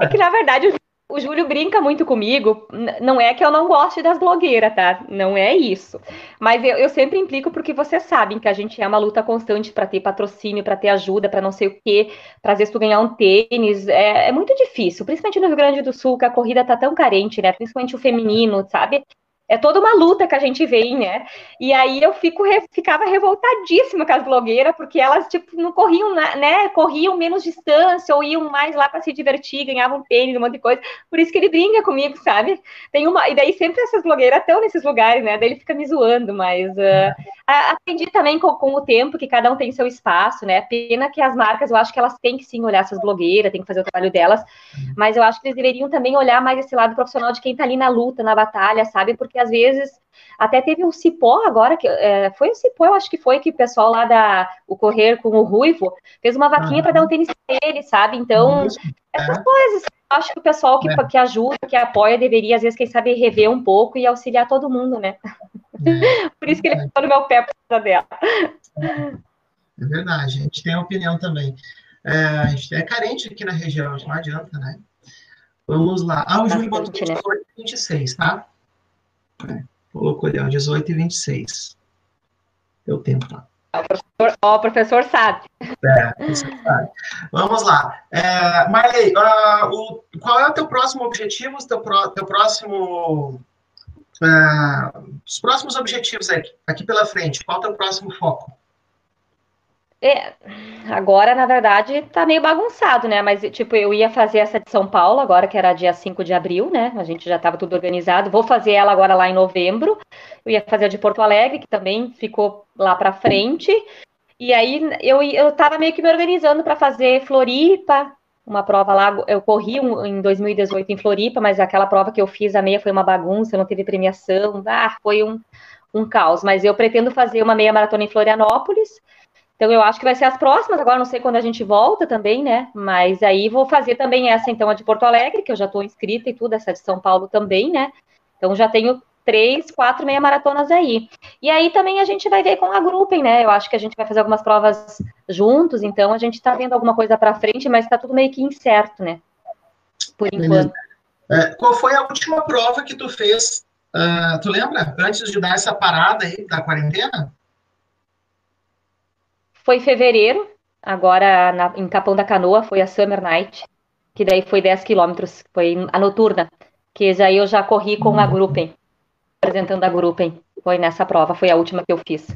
É que, na verdade, o o Júlio brinca muito comigo. Não é que eu não goste das blogueiras, tá? Não é isso. Mas eu, eu sempre implico porque vocês sabem que a gente é uma luta constante para ter patrocínio, para ter ajuda, para não sei o quê, para às vezes tu ganhar um tênis. É, é, muito difícil, principalmente no Rio Grande do Sul, que a corrida tá tão carente, né? Principalmente o feminino, sabe? É toda uma luta que a gente vem, né? E aí eu fico, ficava revoltadíssima com as blogueiras, porque elas, tipo, não corriam, né? Corriam menos distância, ou iam mais lá para se divertir, ganhavam tênis, um monte de coisa. Por isso que ele brinca comigo, sabe? Tem uma. E daí sempre essas blogueiras estão nesses lugares, né? Daí ele fica me zoando, mas uh, aprendi também com, com, o tempo que cada um tem seu espaço, né? Pena que as marcas, eu acho que elas têm que sim olhar essas blogueiras, têm que fazer o trabalho delas, mas eu acho que eles deveriam também olhar mais esse lado profissional de quem tá ali na luta, na batalha, sabe? Porque às vezes até teve um cipó agora, que é, foi um cipó, eu acho que foi que o pessoal lá da o Correr com o Ruivo fez uma vaquinha uhum. para dar um tênis para ele, sabe? Então, essas é. coisas, eu acho que o pessoal que, é. que ajuda, que apoia, deveria, às vezes, quem sabe, rever um pouco e auxiliar todo mundo, né? É. Por isso que ele ficou no meu pé por causa dela. É verdade, a gente tem a opinião também. É, a gente é carente aqui na região, não adianta, né? Vamos lá. Ah, o Júlio botou 26, tá? É, colocou ali, ó, 18 e 26. Deu tempo lá. O professor, ó, o professor sabe. É, professor sabe. Vamos lá. É, Marley, uh, o, qual é o teu próximo objetivo, teu, pro, teu próximo... Uh, os próximos objetivos aqui, aqui pela frente, qual é o teu próximo foco? É, agora, na verdade, tá meio bagunçado, né? Mas, tipo, eu ia fazer essa de São Paulo, agora que era dia 5 de abril, né? A gente já estava tudo organizado. Vou fazer ela agora lá em novembro. Eu ia fazer a de Porto Alegre, que também ficou lá para frente. E aí eu, eu tava meio que me organizando para fazer Floripa, uma prova lá. Eu corri um, em 2018 em Floripa, mas aquela prova que eu fiz, a meia foi uma bagunça, não teve premiação. Ah, foi um, um caos. Mas eu pretendo fazer uma meia maratona em Florianópolis então, eu acho que vai ser as próximas, agora não sei quando a gente volta também, né? Mas aí vou fazer também essa, então, a de Porto Alegre, que eu já estou inscrita e tudo, essa de São Paulo também, né? Então, já tenho três, quatro meia maratonas aí. E aí também a gente vai ver com a Grupem, né? Eu acho que a gente vai fazer algumas provas juntos, então a gente está vendo alguma coisa para frente, mas está tudo meio que incerto, né? Por enquanto. É, qual foi a última prova que tu fez? Uh, tu lembra? Antes de dar essa parada aí da quarentena? Foi fevereiro, agora na, em Capão da Canoa, foi a Summer Night, que daí foi 10 quilômetros, foi a noturna, que já eu já corri com a Gruppen, apresentando a Gruppen. Foi nessa prova, foi a última que eu fiz.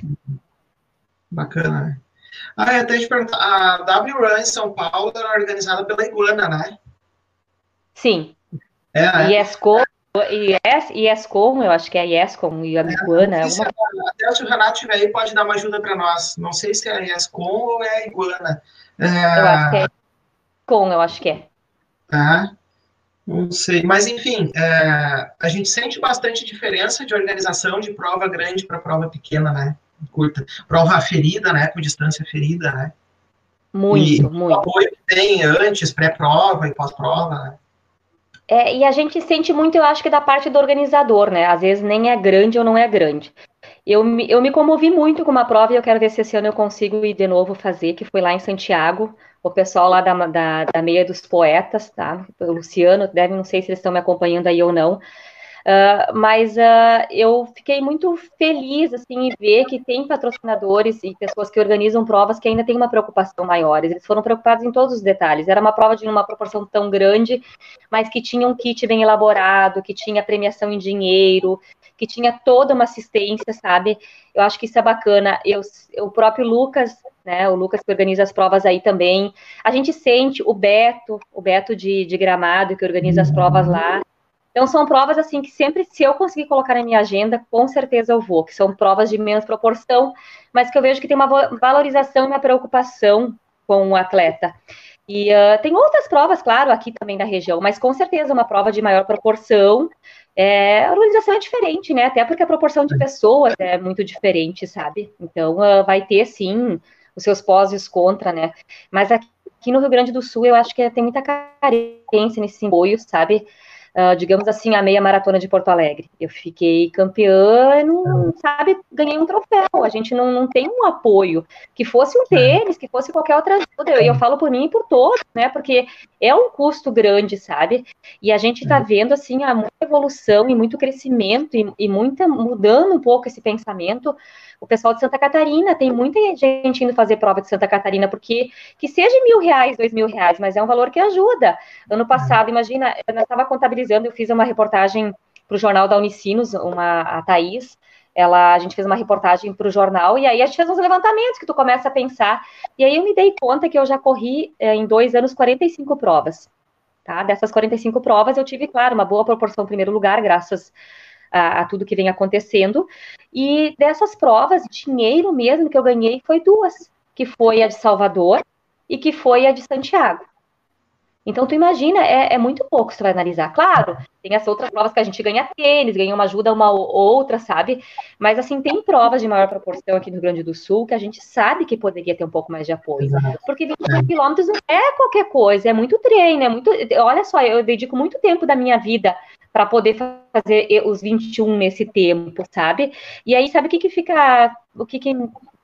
Bacana. Ah, eu até te perguntar, a W Run em São Paulo era organizada pela Iguana, né? Sim. É, é. ESCO IES, IESCOM, eu acho que é a IESCOM e a Iguana. É, alguma... Até se o Renato estiver aí, pode dar uma ajuda para nós. Não sei se é a IESCOM ou é a Iguana. É... Eu acho que é com, eu acho que é. Ah, não sei. Mas, enfim, é, a gente sente bastante diferença de organização de prova grande para prova pequena, né? Curta. Prova ferida, né? Com distância ferida, né? Muito, e muito. O apoio que tem antes, pré-prova e pós-prova, né? É, e a gente sente muito, eu acho que da parte do organizador, né? Às vezes nem é grande ou não é grande. Eu me, eu me comovi muito com uma prova e eu quero ver se esse ano eu consigo ir de novo fazer, que foi lá em Santiago, o pessoal lá da, da, da Meia dos Poetas, tá? O Luciano, deve, não sei se eles estão me acompanhando aí ou não, Uh, mas uh, eu fiquei muito feliz assim, em ver que tem patrocinadores e pessoas que organizam provas que ainda têm uma preocupação maior. Eles foram preocupados em todos os detalhes. Era uma prova de uma proporção tão grande, mas que tinha um kit bem elaborado, que tinha premiação em dinheiro, que tinha toda uma assistência, sabe? Eu acho que isso é bacana. Eu, o próprio Lucas, né? O Lucas que organiza as provas aí também. A gente sente o Beto, o Beto de, de Gramado, que organiza as provas lá Então, são provas, assim, que sempre, se eu conseguir colocar na minha agenda, com certeza eu vou, que são provas de menos proporção, mas que eu vejo que tem uma valorização e uma preocupação com o atleta. E uh, tem outras provas, claro, aqui também da região, mas com certeza uma prova de maior proporção. É, a organização é diferente, né? Até porque a proporção de pessoas é muito diferente, sabe? Então, uh, vai ter, sim, os seus pós e os contra, né? Mas aqui, aqui no Rio Grande do Sul, eu acho que tem muita carência nesse apoio, sabe? Uh, digamos assim, a meia maratona de Porto Alegre. Eu fiquei campeã, não, sabe, ganhei um troféu. A gente não, não tem um apoio. Que fosse um tênis, que fosse qualquer outra ajuda. E eu, eu falo por mim e por todos, né? Porque é um custo grande, sabe? E a gente está vendo, assim, a muita evolução e muito crescimento e, e muita mudando um pouco esse pensamento o pessoal de Santa Catarina, tem muita gente indo fazer prova de Santa Catarina, porque que seja mil reais, dois mil reais, mas é um valor que ajuda. Ano passado, imagina, eu estava contabilizando, eu fiz uma reportagem para o jornal da Unicinos, uma, a Thaís, ela, a gente fez uma reportagem para o jornal, e aí a gente fez uns levantamentos que tu começa a pensar, e aí eu me dei conta que eu já corri é, em dois anos 45 provas. Tá? Dessas 45 provas, eu tive, claro, uma boa proporção em primeiro lugar, graças a, a, tudo que vem acontecendo. E dessas provas, dinheiro mesmo que eu ganhei foi duas, que foi a de Salvador e que foi a de Santiago. Então, tu imagina, é, é, muito pouco se tu vai analisar. Claro, tem as outras provas que a gente ganha tênis, ganha uma ajuda uma ou outra, sabe? Mas, assim, tem provas de maior proporção aqui no Rio Grande do Sul que a gente sabe que poderia ter um pouco mais de apoio. Exato. Porque 25 é. quilômetros não é qualquer coisa, é muito treino, é muito... Olha só, eu dedico muito tempo da minha vida para poder fazer os 21 nesse tempo, sabe? E aí, sabe o que que fica, o que que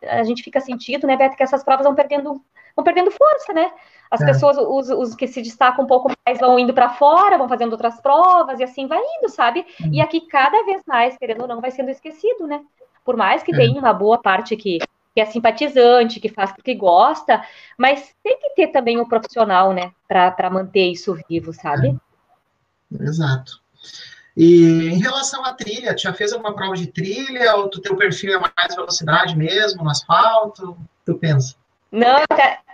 a gente fica sentindo, né, Beto, que essas provas vão perdendo, vão perdendo força, né? As é. pessoas, os, os, que se destacam um pouco mais vão indo para fora, vão fazendo outras provas e assim vai indo, sabe? Uhum. E aqui cada vez mais, querendo ou não, vai sendo esquecido, né? Por mais que é. tenha uma boa parte que, que é simpatizante, que faz porque gosta, mas tem que ter também o um profissional, né, para manter isso vivo, sabe? É. Exato. E em relação à trilha, tu já fez alguma prova de trilha ou tu teu perfil é mais velocidade mesmo, no asfalto? Tu pensa? Não,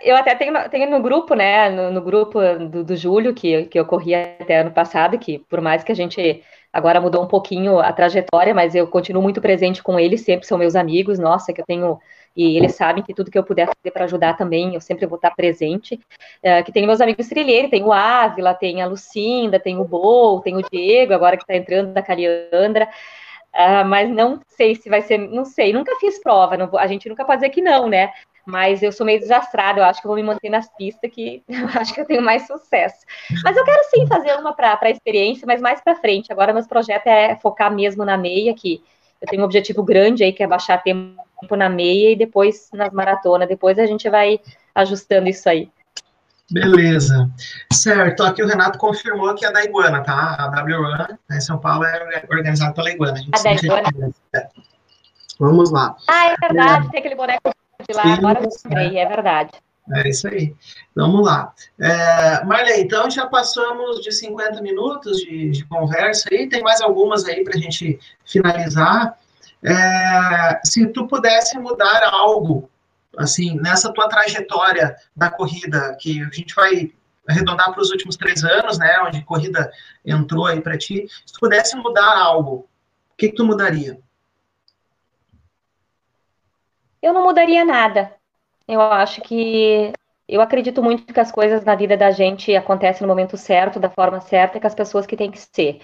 eu até tenho, tenho no grupo, né, no, no grupo do, do Júlio, que, que eu corri até ano passado, que por mais que a gente agora mudou um pouquinho a trajetória, mas eu continuo muito presente com eles, sempre são meus amigos, nossa, que eu tenho e eles sabem que tudo que eu puder fazer para ajudar também, eu sempre vou estar presente. É, que tem meus amigos trilheiros, tem o Ávila, tem a Lucinda, tem o Bol, tem o Diego, agora que está entrando, a Caliandra. Uh, mas não sei se vai ser, não sei, nunca fiz prova, não, a gente nunca pode dizer que não, né? Mas eu sou meio desastrada, eu acho que eu vou me manter nas pistas, que eu acho que eu tenho mais sucesso. Mas eu quero sim fazer uma para a experiência, mas mais para frente. Agora, meu projeto é focar mesmo na meia, que eu tenho um objetivo grande aí, que é baixar tempo na meia e depois nas maratonas. Depois a gente vai ajustando isso aí. Beleza. Certo, aqui o Renato confirmou que é da Iguana, tá? A W-Run em São Paulo é organizada pela Iguana. A, a da Iguana. É. Vamos lá. Ah, é verdade, é. tem aquele boneco de lá, Sim, agora lembrei, é. verdade. É isso aí. Vamos lá. É, Marlene, então já passamos de 50 minutos de, de conversa aí. Tem mais algumas aí para a gente finalizar. É, se tu pudesse mudar algo, assim, nessa tua trajetória da corrida, que a gente vai arredondar para os últimos três anos, né, onde corrida entrou aí para ti, se tu pudesse mudar algo, o que, que tu mudaria? Eu não mudaria nada. Eu acho que eu acredito muito que as coisas na vida da gente acontecem no momento certo, da forma certa, com as pessoas que tem que ser.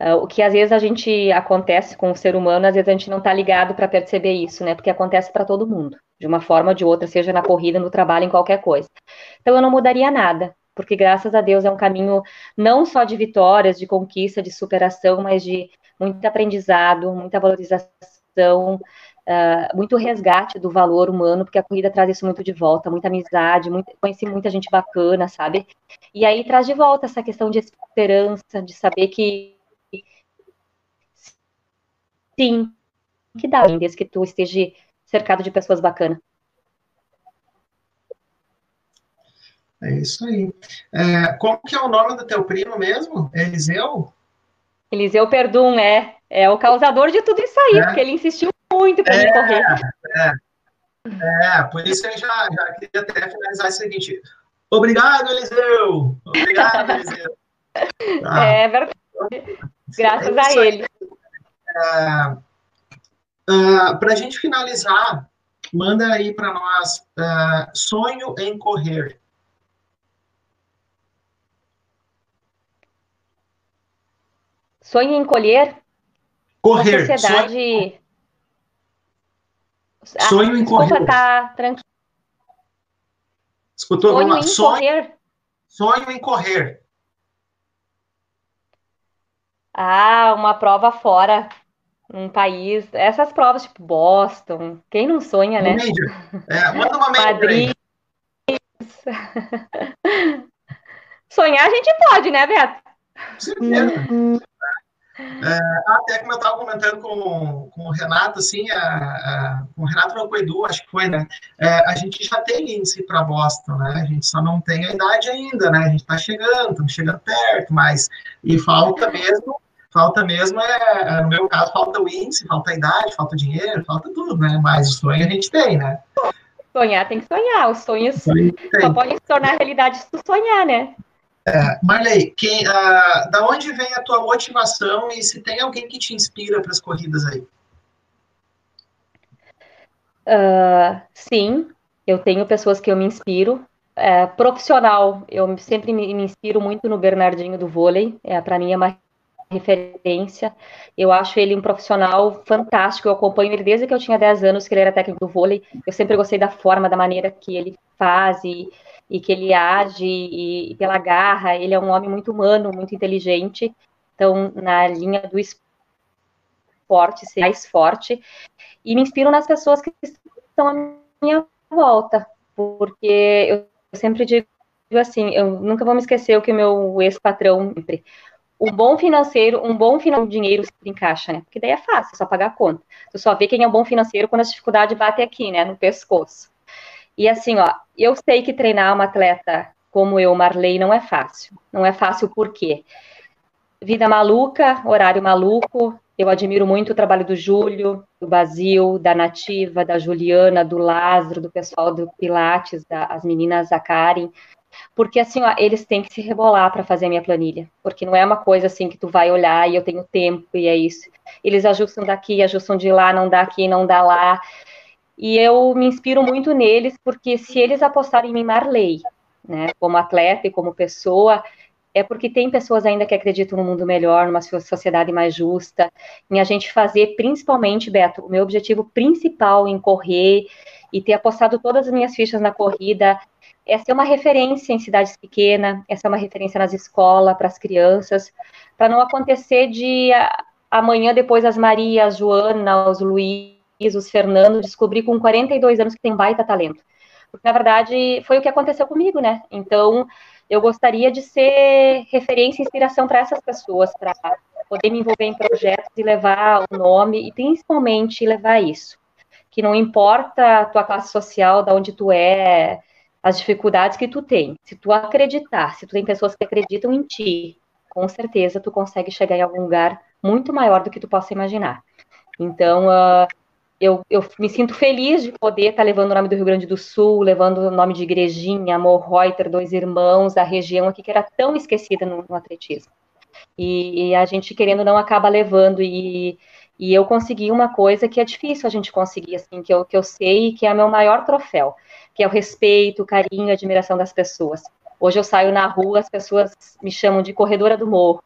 Uh, o que às vezes a gente acontece com o ser humano, às vezes a gente não está ligado para perceber isso, né? Porque acontece para todo mundo, de uma forma ou de outra, seja na corrida, no trabalho, em qualquer coisa. Então eu não mudaria nada, porque graças a Deus é um caminho não só de vitórias, de conquista, de superação, mas de muito aprendizado, muita valorização, uh, muito resgate do valor humano, porque a corrida traz isso muito de volta, muita amizade, muito, conheci muita gente bacana, sabe? E aí traz de volta essa questão de esperança, de saber que sim, que dá, desde que tu esteja cercado de pessoas bacanas. É isso aí. É, como que é o nome do teu primo mesmo? Eliseu? Eliseu Perdum, é. É o causador de tudo isso aí, é. porque ele insistiu muito para é, correr. É, é, por isso eu já, já queria até finalizar o seguinte. Obrigado, Eliseu! Obrigado, Eliseu! Tá. É verdade. graças é a ele. Uh, uh, para a gente finalizar, manda aí para nós uh, sonho em correr. Sonho em colher? Correr. Uma sociedade. Sonho, ah, sonho em correr. Tá tranquilo. Escutou? Sonho em sonho, correr. Sonho em correr. Ah, uma prova fora, um país. Essas provas, tipo Boston. Quem não sonha, né? É, manda uma Madrid. Sonhar a gente pode, né, Beto? Sim, é, até como eu estava comentando com, com o Renato, assim, a, a, com o Renato não, com o Edu, acho que foi, né? É, a gente já tem índice para Boston, né? A gente só não tem a idade ainda, né? A gente está chegando, estamos chegando perto, mas e falta mesmo, falta mesmo, é, é, no meu caso, falta o índice, falta a idade, falta o dinheiro, falta tudo, né? Mas o sonho a gente tem, né? Sonhar tem que sonhar, os sonhos só podem se tornar realidade se tu sonhar, né? É, Marley, quem, uh, da onde vem a tua motivação e se tem alguém que te inspira para as corridas aí? Uh, sim, eu tenho pessoas que eu me inspiro. É, profissional, eu sempre me, me, inspiro muito no Bernardinho do vôlei. É, para mim é uma referência. Eu acho ele um profissional fantástico. Eu acompanho ele desde que eu tinha 10 anos, que ele era técnico do vôlei. Eu sempre gostei da forma, da maneira que ele faz e e que ele age e, e pela garra, ele é um homem muito humano, muito inteligente, então na linha do esporte, ser mais forte, e me inspiro nas pessoas que estão à minha volta, porque eu sempre digo assim, eu nunca vou me esquecer o que o meu ex-patrão sempre, um bom financeiro, um bom final de dinheiro se encaixa, né? Porque daí é fácil, é só pagar a conta. Tu só vê quem é um bom financeiro quando a dificuldade bate aqui, né, no pescoço. E assim, ó, eu sei que treinar uma atleta como eu, Marley, não é fácil. Não é fácil por quê? Vida maluca, horário maluco. Eu admiro muito o trabalho do Júlio, do Basil, da Nativa, da Juliana, do Lázaro, do pessoal do Pilates, das da, meninas da Karen. Porque assim, ó, eles têm que se rebolar para fazer a minha planilha. Porque não é uma coisa assim que tu vai olhar e eu tenho tempo e é isso. Eles ajustam daqui, ajustam de lá, não dá aqui, não dá lá. E eu me inspiro muito neles, porque se eles apostarem em Marley, né, como atleta e como pessoa, é porque tem pessoas ainda que acreditam no mundo melhor, numa sociedade mais justa, em a gente fazer, principalmente, Beto, o meu objetivo principal em correr e ter apostado todas as minhas fichas na corrida é ser uma referência em cidades pequenas, é ser uma referência nas escolas, para as crianças, para não acontecer de amanhã, depois, as Maria, as Joana, os Luiz, os Fernando, descobri com 42 anos que tem baita talento. Porque, na verdade, foi o que aconteceu comigo, né? Então, eu gostaria de ser referência e inspiração para essas pessoas, para poder me envolver em projetos e levar o nome, e principalmente levar isso. Que não importa a tua classe social, da onde tu é, as dificuldades que tu tem. Se tu acreditar, se tu tem pessoas que acreditam em ti, com certeza tu consegue chegar em algum lugar muito maior do que tu possa imaginar. Então, uh, eu, eu me sinto feliz de poder estar tá levando o nome do Rio Grande do Sul, levando o nome de Igrejinha, Amor Reuter, Dois Irmãos, a região aqui que era tão esquecida no, no atletismo. E, e, a gente, querendo não, acaba levando. E, e eu consegui uma coisa que é difícil a gente conseguir, assim, que eu, que eu sei que é meu maior troféu, que é o respeito, o carinho, a admiração das pessoas. Hoje eu saio na rua, as pessoas me chamam de corredora do morro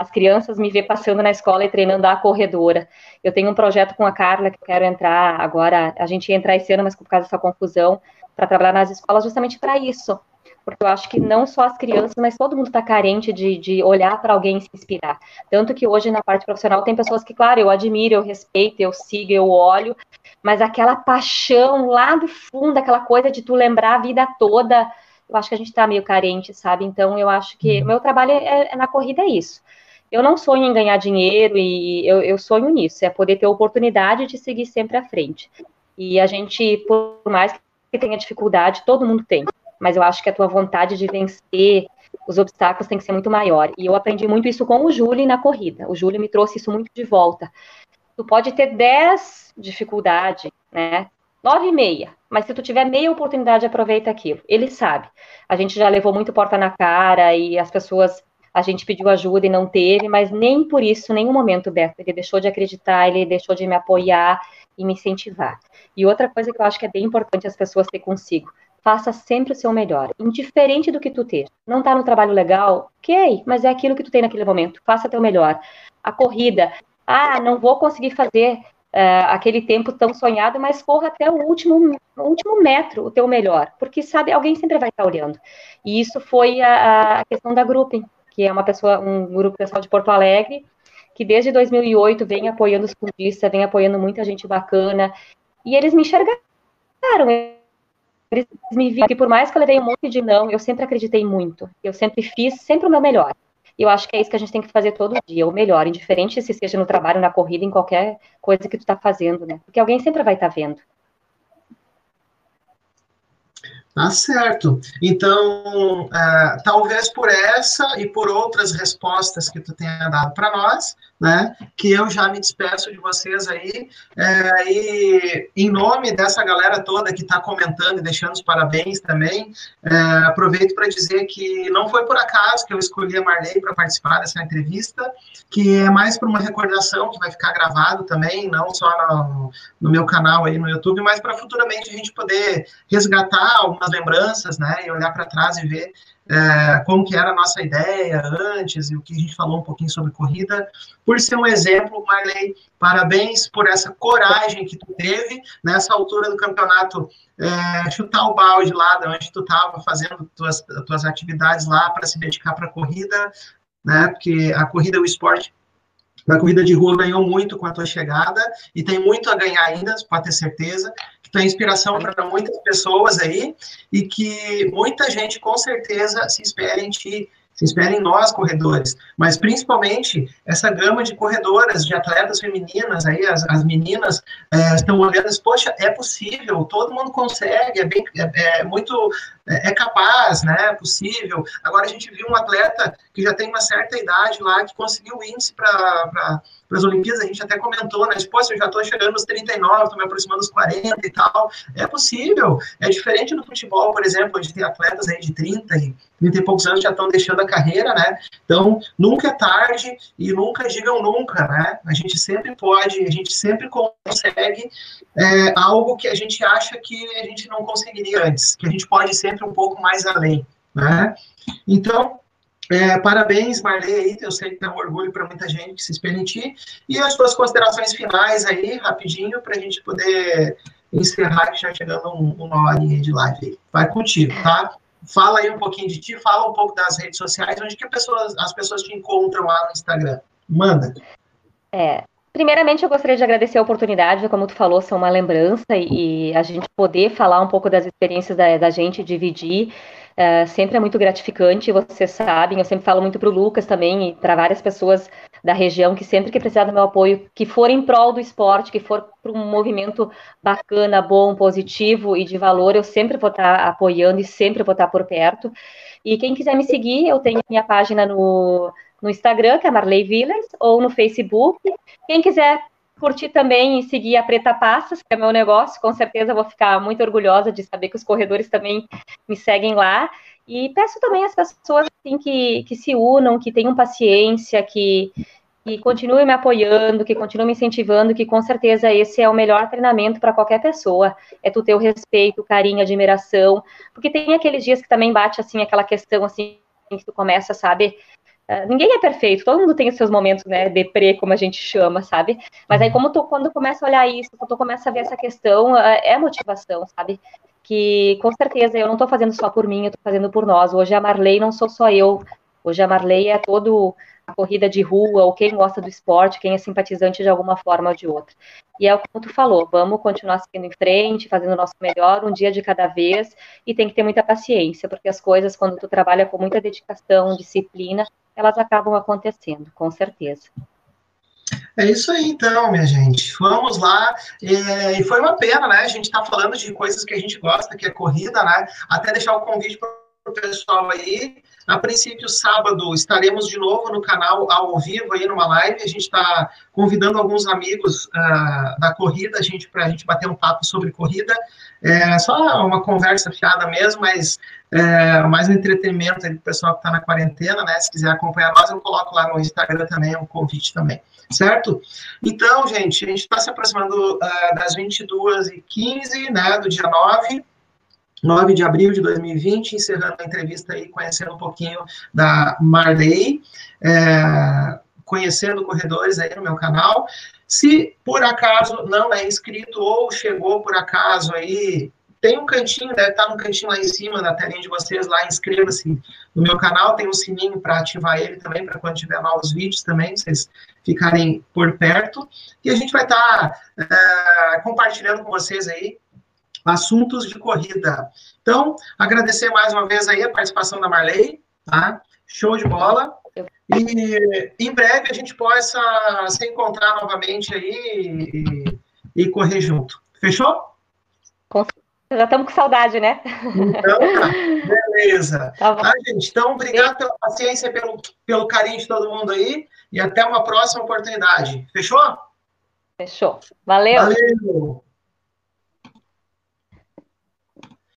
as crianças me vê passando na escola e treinando a corredora. Eu tenho um projeto com a Carla que eu quero entrar agora, a gente ia entrar esse ano, mas por causa dessa confusão, para trabalhar nas escolas justamente para isso. Porque eu acho que não só as crianças, mas todo mundo está carente de, de olhar para alguém e se inspirar. Tanto que hoje na parte profissional tem pessoas que, claro, eu admiro, eu respeito, eu sigo, eu olho, mas aquela paixão lá do fundo, aquela coisa de tu lembrar a vida toda, eu acho que a gente está meio carente, sabe? Então eu acho que o meu trabalho é, é, na corrida é isso eu não sonho em ganhar dinheiro e eu, eu sonho nisso, é poder ter oportunidade de seguir sempre à frente. E a gente, por mais que tenha dificuldade, todo mundo tem, mas eu acho que a tua vontade de vencer os obstáculos tem que ser muito maior. E eu aprendi muito isso com o Júlio na corrida. O Júlio me trouxe isso muito de volta. Tu pode ter 10 dificuldade, né? Nove e meia. Mas se tu tiver meia oportunidade, aproveita aquilo. Ele sabe. A gente já levou muito porta na cara e as pessoas a gente pediu ajuda e não teve, mas nem por isso, nenhum momento, Beto, ele deixou de acreditar, ele deixou de me apoiar e me incentivar. E outra coisa que eu acho que é bem importante as pessoas ter consigo, faça sempre o seu melhor, indiferente do que tu ter. Não tá no trabalho legal? Ok, mas é aquilo que tu tem naquele momento, faça teu melhor. A corrida, ah, não vou conseguir fazer uh, aquele tempo tão sonhado, mas corra até o último, o último metro o teu melhor, porque sabe, alguém sempre vai estar olhando. E isso foi a, a questão da Grouping, que é uma pessoa, um grupo pessoal de Porto Alegre, que desde 2008 vem apoiando os fundistas, vem apoiando muita gente bacana, e eles me enxergaram, eles me viram, que por mais que eu levei um monte de não, eu sempre acreditei muito, eu sempre fiz sempre o meu melhor. E eu acho que é isso que a gente tem que fazer todo dia, o melhor, indiferente se seja no trabalho, na corrida, em qualquer coisa que tu está fazendo, né? Porque alguém sempre vai estar tá vendo. Tá certo. Então, uh, talvez por essa e por outras respostas que tu tenha dado para nós, né, que eu já me despeço de vocês aí, é, e em nome dessa galera toda que está comentando e deixando os parabéns também, é, aproveito para dizer que não foi por acaso que eu escolhi a Marley para participar dessa entrevista, que é mais por uma recordação que vai ficar gravado também, não só no, no meu canal aí no YouTube, mas para futuramente a gente poder resgatar algumas lembranças, né, e olhar para trás e ver é, como que era a nossa ideia antes e o que a gente falou um pouquinho sobre corrida. Por ser um exemplo, Marley, parabéns por essa coragem que tu teve nessa altura do campeonato, é, chutar o balde lá de onde tu estava fazendo tuas, tuas atividades lá para se dedicar para a corrida, né? Porque a corrida, o esporte da corrida de rua ganhou muito com a tua chegada e tem muito a ganhar ainda, pode ter certeza que é inspiração para muitas pessoas aí e que muita gente com certeza se espera em ti se espera em nós, corredores, mas principalmente essa gama de corredoras, de atletas femininas, aí as, as meninas é, estão olhando poxa, é possível, todo mundo consegue, é, bem, é, é muito, é, é, capaz, né, é possível. Agora a gente viu um atleta que já tem uma certa idade lá, que conseguiu índice para para as Olimpíadas, a gente até comentou, né? Pô, eu já estou chegando nos 39, estou me aproximando dos 40 e tal. É possível. É diferente do futebol, por exemplo, onde tem atletas aí de 30 e 30 e poucos anos já estão deixando a carreira, né? Então, nunca é tarde e nunca digam nunca, né? A gente sempre pode, a gente sempre consegue é, algo que a gente acha que a gente não conseguiria antes, que a gente pode sempre um pouco mais além, né? Então, é, parabéns, Marley, eu sei que é um orgulho para muita gente que se espelha em ti. E as suas considerações finais aí, rapidinho, para a gente poder encerrar, que já chegando um, uma horinha de live aí. Vai contigo, tá? Fala aí um pouquinho de ti, fala um pouco das redes sociais, onde que pessoas, as pessoas te encontram lá no Instagram. Manda. É, Primeiramente, eu gostaria de agradecer a oportunidade, como tu falou, são uma lembrança e, e a gente poder falar um pouco das experiências da, da gente, dividir. Uh, sempre é muito gratificante, vocês sabem, eu sempre falo muito para o Lucas também e para várias pessoas da região que sempre que precisar do meu apoio, que for em prol do esporte, que for para um movimento bacana, bom, positivo e de valor, eu sempre vou estar tá apoiando e sempre vou estar tá por perto. E quem quiser me seguir, eu tenho minha página no no Instagram, que é Marley Villers, ou no Facebook. Quem quiser curtir também e seguir a Preta Passas, que é meu negócio, com certeza vou ficar muito orgulhosa de saber que os corredores também me seguem lá. E peço também às pessoas assim, que, que se unam, que tenham paciência, que, que continuem me apoiando, que continuem me incentivando, que com certeza esse é o melhor treinamento para qualquer pessoa. É tu ter o respeito, carinho, admiração, porque tem aqueles dias que também bate assim aquela questão assim que tu começa, sabe, Uh, ninguém é perfeito, todo mundo tem os seus momentos, né, deprê, como a gente chama, sabe? Mas aí, uhum. como tu, quando começa a olhar isso, quando tu começa a ver essa questão, uh, é motivação, sabe? Que, com certeza, eu não estou fazendo só por mim, eu estou fazendo por nós. Hoje a Marley não sou só eu, hoje a Marley é todo a corrida de rua, ou quem gosta do esporte, quem é simpatizante de alguma forma ou de outra. E é o que tu falou, vamos continuar seguindo em frente, fazendo o nosso melhor, um dia de cada vez, e tem que ter muita paciência, porque as coisas, quando tu trabalha com muita dedicação, disciplina, elas acabam acontecendo, com certeza. É isso aí, então, minha gente. Vamos lá. E foi uma pena, né? A gente está falando de coisas que a gente gosta, que é corrida, né? Até deixar o convite para para o pessoal aí. A princípio, sábado, estaremos de novo no canal ao vivo aí numa live. A gente está convidando alguns amigos uh, da corrida a gente, para a gente bater um papo sobre corrida. É só uma conversa fiada mesmo, mas é, mais um entretenimento aí do pessoal que está na quarentena, né? Se quiser acompanhar nós, eu coloco lá no Instagram também, um convite também, certo? Então, gente, a gente está se aproximando uh, das 22h15, né, do dia 9 9 de abril de 2020, encerrando a entrevista aí, conhecendo um pouquinho da Marley, é, conhecendo corredores aí no meu canal. Se por acaso não é inscrito ou chegou por acaso aí, tem um cantinho, deve estar no cantinho lá em cima da telinha de vocês, lá inscreva-se no meu canal, tem um sininho para ativar ele também, para quando tiver novos vídeos também, vocês ficarem por perto. E a gente vai estar é, compartilhando com vocês aí assuntos de corrida. Então, agradecer mais uma vez aí a participação da Marley, tá? Show de bola. E em breve a gente possa se encontrar novamente aí e, e correr junto. Fechou? Já estamos com saudade, né? Então, tá. Beleza. Tá, tá, gente? Então, obrigado pela paciência, pelo, pelo carinho de todo mundo aí. E até uma próxima oportunidade. Fechou? Fechou. Valeu. Valeu.